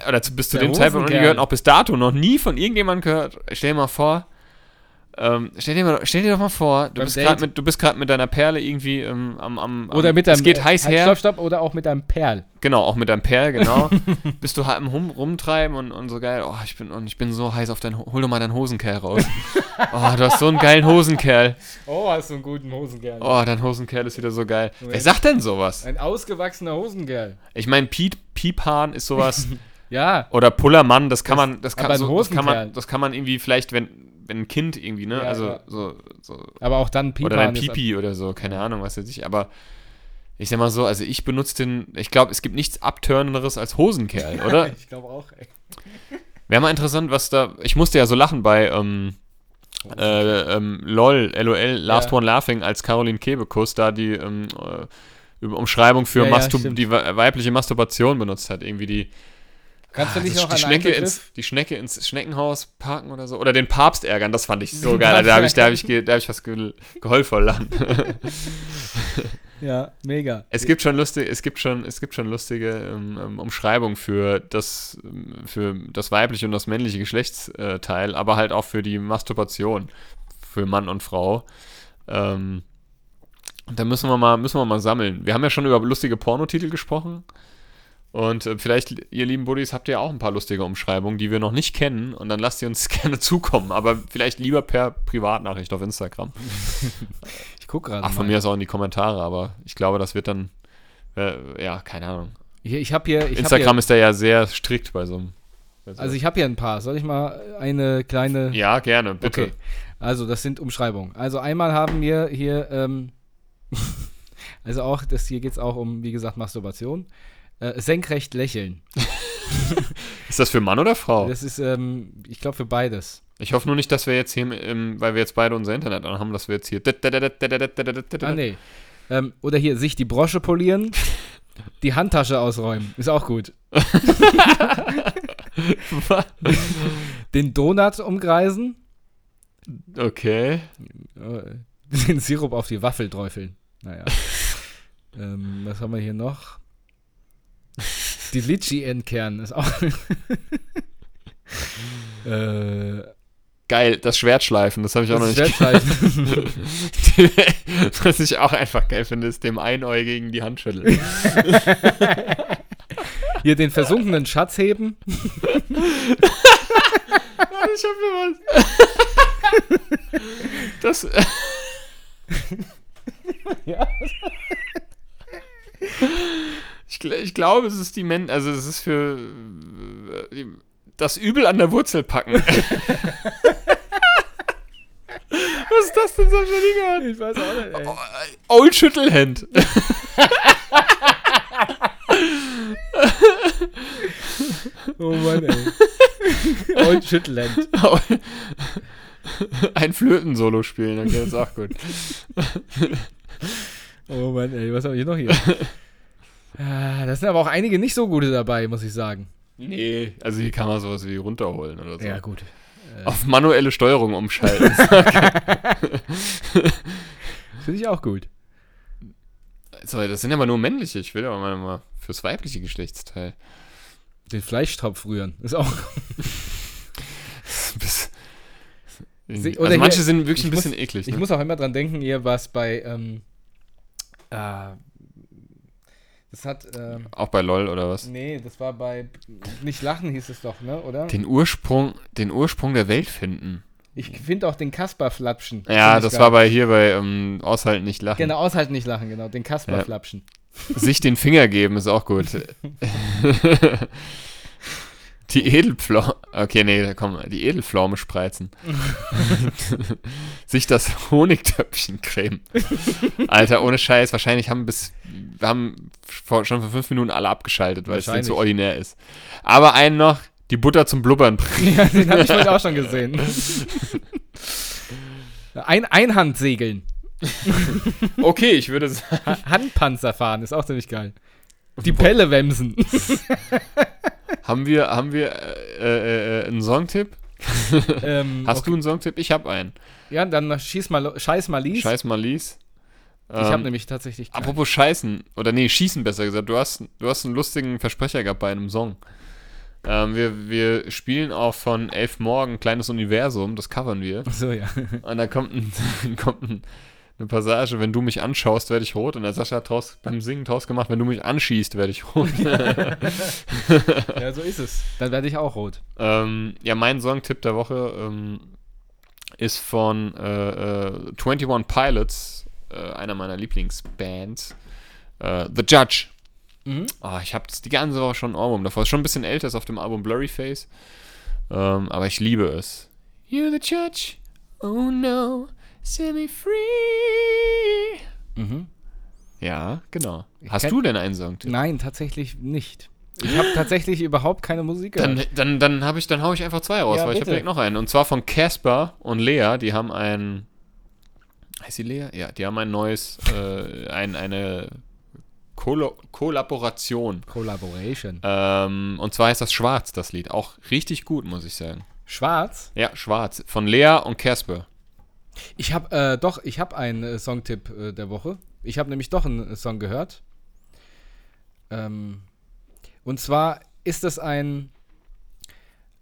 S2: oder zu, bis zu
S3: Der
S2: dem Zeitpunkt noch nie
S3: Hosenkerl.
S2: gehört, und auch bis dato noch nie von irgendjemandem gehört. Stell dir mal vor, ähm, stell, dir mal, stell dir doch mal vor, du
S3: Beim
S2: bist gerade mit, du bist gerade mit deiner Perle irgendwie ähm, am, am, am
S3: Oder mit deinem.
S2: es geht heiß
S3: halt,
S2: her.
S3: Stopp, stopp, oder auch mit deinem Perl.
S2: Genau, auch mit deinem Perl, genau. [LAUGHS] Bist du halt im Rum, Rumtreiben und, und so geil. Oh, ich bin, und ich bin so heiß auf dein. Ho- Hol doch mal deinen Hosenkerl raus. [LAUGHS] oh, du hast so einen geilen Hosenkerl.
S3: Oh, hast du einen guten Hosenkerl.
S2: Oh, dein Hosenkerl ist wieder so geil.
S3: Ja.
S2: Wer sagt denn sowas?
S3: Ein ausgewachsener Hosenkerl.
S2: Ich meine, Piet, Piephahn ist sowas. [LAUGHS]
S3: Ja.
S2: oder Pullermann, das kann
S3: Das-
S2: man, das kann, so, das kann man, das kann man irgendwie vielleicht, wenn, wenn ein Kind irgendwie, ne?
S3: Ja,
S2: also
S3: ja.
S2: so, so
S3: Aber auch dann Piephahn.
S2: oder
S3: ist-
S2: Pipi oder so, keine Ahnung, was weiß ich, aber ich sag mal so, also ich benutze den, ich glaube, es gibt nichts Abtörneres als Hosenkerl, [LAUGHS] oder?
S3: ich glaube auch, ey.
S2: Wäre mal interessant, was da. Ich musste ja so lachen bei ähm, äh, ähm, LOL, LOL, Last
S3: Ja.
S2: One Laughing, als Caroline Kebekus da die ähm, äh, Umschreibung für
S3: Ja, ja,
S2: die we- weibliche Masturbation benutzt hat. Irgendwie die,
S3: Kannst du
S2: Ah,
S3: dich
S2: das-
S3: noch
S2: die, Schnecke ins, die Schnecke ins Schneckenhaus parken oder so. Oder den Papst ärgern, das fand ich so geil. Da habe ich, da hab ich, da hab ich was ge, geheult Lachen.
S3: Ja, mega.
S2: Es gibt schon lustige, es gibt schon, es gibt schon lustige ähm, ähm, Umschreibungen für das, für das weibliche und das männliche Geschlechtsteil, aber halt auch für die Masturbation für Mann und Frau. Ähm, da müssen wir mal, müssen wir mal sammeln. Wir haben ja schon über lustige Pornotitel gesprochen. Und äh, vielleicht, ihr lieben Buddies, habt ihr auch ein paar lustige Umschreibungen, die wir noch nicht kennen. Und dann lasst ihr uns [LAUGHS] gerne zukommen. Aber vielleicht lieber per Privatnachricht auf Instagram. [LAUGHS]
S3: Ich guck gerade
S2: Ach, von
S3: mal.
S2: mir aus auch in die Kommentare, aber ich glaube, das wird dann, äh, ja, keine Ahnung.
S3: Hier, ich habe hier, ich hab
S2: Instagram ist da ja sehr strikt bei so einem.
S3: Also ich habe hier ein paar. Soll ich mal eine kleine.
S2: ja, gerne, bitte.
S3: Okay. Also das sind Umschreibungen. Also einmal haben wir hier, ähm, [LAUGHS] also auch, das hier geht es auch um, wie gesagt, Masturbation. Äh, senkrecht lächeln. [LAUGHS]
S2: Ist das für Mann oder Frau?
S3: Das ist, ähm, ich glaube, für beides.
S2: Ich hoffe nur nicht, dass wir jetzt hier, ähm, weil wir jetzt beide unser Internet anhaben, dass wir jetzt hier.
S3: Ah, nee. Ähm, oder hier, sich die Brosche polieren, [LAUGHS] die Handtasche ausräumen. Ist auch gut. [LAUGHS] Den Donut umkreisen,
S2: Okay.
S3: äh, den Sirup auf die Waffel träufeln. Naja. ähm, was haben wir hier noch? Die Litchi entkernen ist auch. [LAUGHS] äh,
S2: Geil, das Schwertschleifen, das habe ich auch noch
S3: das
S2: nicht
S3: Schwertschleifen. [LAUGHS]
S2: Was ich auch einfach geil finde, ist dem Einäugigen die Hand schütteln.
S3: Hier den versunkenen Schatz heben. [LAUGHS]
S2: ich hab mir was. Das.
S3: Ja.
S2: Ich, ich glaube, es ist die Men also es ist für äh, das Übel an der Wurzel packen. [LAUGHS] Was ist das denn so für Dinge?
S3: Ich weiß auch nicht, ey.
S2: Old Schüttelhand. [LAUGHS]
S3: Oh Mann, ey. Und Schüttelland. [LAUGHS]
S2: Ein Flöten-Solo spielen, okay, das ist auch gut.
S3: Oh Mann, ey. Was habe ich noch hier? Ah, Das sind aber auch einige nicht so gute dabei, muss ich sagen.
S2: Nee, also hier kann man sowas wie runterholen oder so.
S3: Ja, gut.
S2: Auf manuelle Steuerung umschalten. [LAUGHS]
S3: Finde ich auch gut.
S2: so, das sind aber nur männliche. Ich will aber mal, mal fürs weibliche Geschlechtsteil.
S3: Den Fleischtopf rühren. Ist auch. [LAUGHS]
S2: Bis, also
S3: hier-
S2: manche sind wirklich
S3: ich
S2: ein bisschen
S3: muss-
S2: eklig.
S3: Ich
S2: Ne?
S3: muss auch immer dran denken, hier was bei. Ähm, äh, das hat. Ähm,
S2: Auch bei LOL oder was?
S3: nee, das war bei. Nicht lachen hieß es doch, ne? Oder?
S2: Den Ursprung, den Ursprung der Welt finden.
S3: Ich finde auch den Kasper-Flapschen.
S2: Ja,
S3: Find ich
S2: das war bei hier bei ähm, Aushalten nicht lachen.
S3: Genau, aushalten nicht lachen, genau. Den Kasper-Flapschen.
S2: Sich den Finger geben ist auch gut. [LAUGHS] die Edelpflaume. Okay, nee, komm, die Edelpflaume spreizen. [LAUGHS] Sich das Honigtöpfchen cremen. Alter, ohne Scheiß. Wahrscheinlich haben bis. Wir haben vor, schon vor fünf Minuten alle abgeschaltet, weil es denen so ordinär ist. Aber einen noch, die Butter zum Blubbern bringen.
S3: Ja, den habe ich heute auch schon gesehen. [LAUGHS] Ein Einhandsegeln.
S2: Okay, ich würde sagen.
S3: Ha Handpanzer fahren ist auch ziemlich geil. Die Pelle wemsen. [LAUGHS]
S2: Haben wir, haben wir äh, äh, einen Songtipp? [LAUGHS]
S3: ähm,
S2: Hast
S3: okay.
S2: du einen Songtipp? Ich habe einen.
S3: Ja, dann schieß mal, scheiß mal lies.
S2: Scheiß mal lies.
S3: Ich habe
S2: Ähm,
S3: nämlich tatsächlich. keinen.
S2: Apropos Scheißen, oder nee, Schießen besser gesagt, du hast, du hast einen lustigen Versprecher gehabt bei einem Song. Ähm, wir, wir spielen auch von Elf Morgen Kleines Universum, das covern wir.
S3: so, ja.
S2: Und da kommt, ein, [LAUGHS] kommt ein, eine Passage, wenn du mich anschaust, werde ich rot. Und der Sascha hat draus, beim Singen draus gemacht, wenn du mich anschießt, werde ich rot. [LAUGHS]
S3: ja, so ist es. Dann werde ich auch rot.
S2: ähm, ja, mein Songtipp der Woche ähm, ist von äh, äh, 21 Pilots, äh, einer meiner Lieblingsbands. Äh, The Judge.
S3: Mhm.
S2: Ah, ich habe die ganze Woche schon ein Album davor. Ist schon ein bisschen älter, ist auf dem Album Blurry Face. Ähm, aber ich liebe es. You're the judge. Oh no. Set me free.
S3: Mhm.
S2: Ja, genau. Hast
S3: kenn-
S2: du denn einen Song?
S3: Nein, tatsächlich nicht. Ich habe tatsächlich überhaupt keine Musik
S2: Dann,
S3: gehört.
S2: dann, dann habe ich, dann hau ich einfach zwei raus,
S3: Ja,
S2: weil ich habe
S3: bitte.
S2: direkt noch einen. Und zwar von Casper und Lea. Die haben ein. Heißt die Lea? Ja, die haben ein neues, äh, ein, eine Kollo Kollaboration.
S3: Collaboration.
S2: Ähm, und zwar heißt das Schwarz, das Lied. Auch richtig gut, muss ich sagen.
S3: Schwarz?
S2: Ja, Schwarz. Von Lea und Casper.
S3: Ich habe äh, doch, ich habe einen äh, Songtipp äh, der Woche. Ich habe nämlich doch einen äh, Song gehört. Ähm, und zwar ist das ein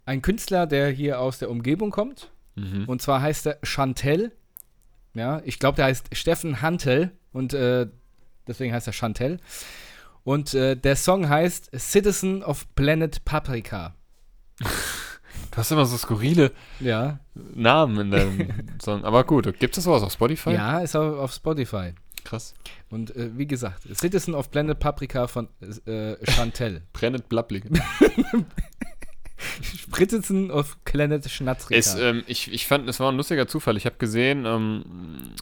S3: ein Künstler, der hier aus der Umgebung kommt.
S2: Mhm.
S3: Und zwar heißt er Chantel. Ja, ich glaube, der heißt Steffen Hantel und äh, deswegen heißt er Chantel. Und äh, der Song heißt Citizen of Planet Paprika. [LAUGHS]
S2: Du hast immer so skurrile
S3: Ja,
S2: Namen in deinem [LAUGHS] Song. Aber gut, gibt es sowas auf Spotify?
S3: ja, ist auf, auf Spotify.
S2: Krass.
S3: Und äh, wie gesagt, Citizen of Planet Paprika von äh, Chantel. [LAUGHS]
S2: Brennend Blabblig.
S3: Spritzen [LAUGHS] auf kleine Schnatzrika.
S2: Es, ähm, ich, ich fand, es war ein lustiger Zufall. Ich habe gesehen, ähm,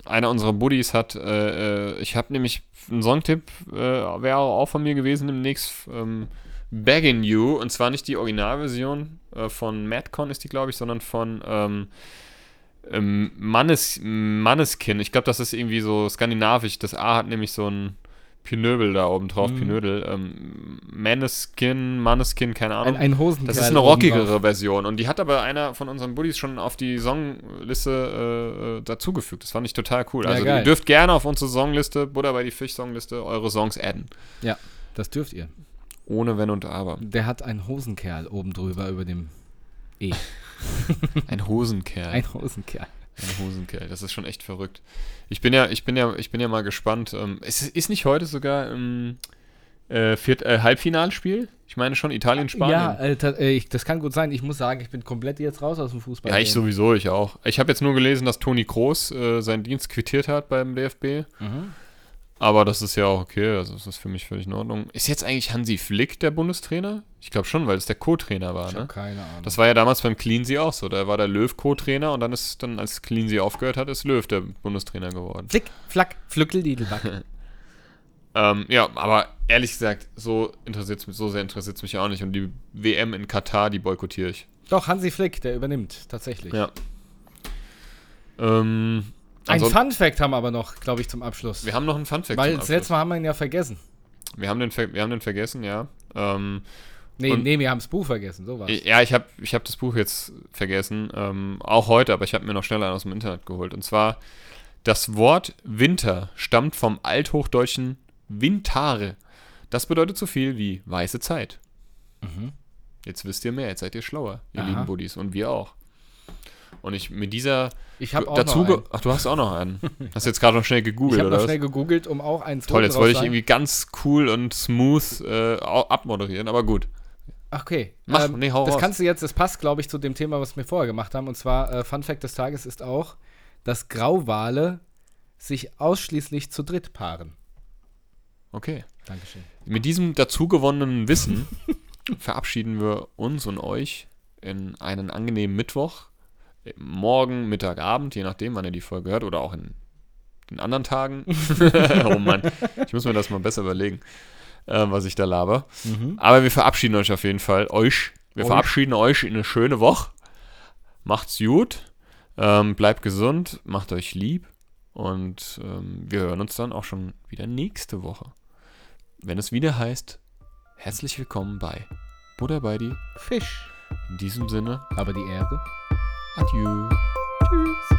S2: einer unserer Buddies hat, äh, äh, ich habe nämlich einen Songtipp, äh, wäre auch von mir gewesen demnächst, ähm, Begging You, und zwar nicht die Originalversion äh, von Madcon ist die, glaube ich, sondern von ähm, ähm, Mannes, Manneskin. Ich glaube, das ist irgendwie so skandinavisch. Das A hat nämlich so ein Pinöbel da oben drauf,
S3: Mhm.
S2: Pinödel. Ähm, Maneskin, Manneskin, keine Ahnung.
S3: ein, ein Hosen.
S2: Das ist eine rockigere Version und die hat aber einer von unseren Buddies schon auf die Songliste äh, äh, dazugefügt. Das fand ich total cool.
S3: Ja,
S2: Also
S3: geil.
S2: ihr dürft gerne auf unsere Songliste, Buddha bei die Fisch Songliste, eure Songs adden.
S3: Ja, das dürft ihr.
S2: Ohne Wenn und Aber.
S3: Der hat einen Hosenkerl oben drüber über dem E. [LAUGHS]
S2: Ein Hosenkerl.
S3: Ein Hosenkerl.
S2: Ein Hosenkerl. Das ist schon echt verrückt. Ich bin ja, ich bin ja, ich bin ja mal gespannt. Ähm, ist, ist nicht heute sogar im äh, Viert, äh, Halbfinalspiel? Ich meine schon Italien-Spanien.
S3: Ja, äh, äh, ich, das kann gut sein. Ich muss sagen, ich bin komplett jetzt raus aus dem Fußball.
S2: Ja, ich sowieso, ich auch. Ich habe jetzt nur gelesen, dass Toni Kroos äh, seinen Dienst quittiert hat beim DFB.
S3: Mhm.
S2: Aber das ist ja auch okay, also das ist für mich völlig in Ordnung. Ist jetzt eigentlich Hansi Flick der Bundestrainer? Ich glaube schon, weil es der Co-Trainer war,
S3: Ich
S2: ne?
S3: keine Ahnung.
S2: Das war ja damals beim Cleansea auch so. Da war der Löw Co-Trainer und dann ist dann, als Cleansea aufgehört hat, ist Löw der Bundestrainer geworden.
S3: Flick, flack, Flückel-Didelback. [LAUGHS]
S2: Ähm, ja, aber ehrlich gesagt, so interessiert mich, so sehr interessiert es mich auch nicht. Und die WM in Katar, die boykottiere ich.
S3: Doch, Hansi Flick, der übernimmt, tatsächlich.
S2: Ja. Ähm,
S3: Ein
S2: ansonsten-
S3: Fun-Fact haben wir aber noch, glaube ich, zum Abschluss.
S2: wir haben noch einen Funfact.
S3: Weil
S2: zum
S3: das letzte Mal haben wir ihn ja vergessen.
S2: Wir haben den, wir haben den vergessen, ja. Ähm,
S3: Nee, nee, wir haben das Buch vergessen, so war's.
S2: ja, ich habe ich hab das Buch jetzt vergessen, ähm, auch heute, aber ich habe mir noch schneller aus dem Internet geholt. Und zwar, das Wort Winter stammt vom althochdeutschen Wintare. Das bedeutet so viel wie weiße Zeit.
S3: Mhm.
S2: Jetzt wisst ihr mehr, jetzt seid ihr schlauer, ihr
S3: Aha.
S2: lieben Buddies. Und wir auch. Und ich mit dieser.
S3: Ich habe auch
S2: dazu
S3: noch einen.
S2: Ach, du hast auch noch einen. [LAUGHS] Hast jetzt gerade noch schnell
S3: Ich
S2: gegoogelt,
S3: habe
S2: oder?
S3: noch
S2: was?
S3: schnell gegoogelt, um auch einen
S2: Toll, jetzt wollte ich irgendwie ganz cool und smooth äh, abmoderieren, aber gut.
S3: Okay.
S2: Mach, nee, hau
S3: das
S2: raus.
S3: kannst du jetzt, das passt, glaube ich, zu dem Thema, was wir vorher gemacht haben. Und zwar, äh, Fun Fact des Tages ist auch, dass Grauwale sich ausschließlich zu dritt paaren.
S2: Okay.
S3: Dankeschön.
S2: Mit diesem dazugewonnenen Wissen [LAUGHS] verabschieden wir uns und euch in einen angenehmen Mittwoch. Morgen, Mittag, Abend, je nachdem, wann ihr die Folge hört, oder auch in den anderen Tagen. [LAUGHS] oh Mann, ich muss mir das mal besser überlegen, äh, was ich da laber. Aber wir verabschieden euch auf jeden Fall. Euch. Wir
S3: Euch.
S2: verabschieden euch in eine schöne Woche. Macht's gut. Ähm, bleibt gesund. Macht euch lieb. Und ähm, wir hören uns dann auch schon wieder nächste Woche. Wenn es wieder heißt, herzlich willkommen bei Buddha bei die.
S3: Fisch.
S2: In diesem Sinne,
S3: Aber die Ehre.
S2: Adieu.
S3: Tschüss.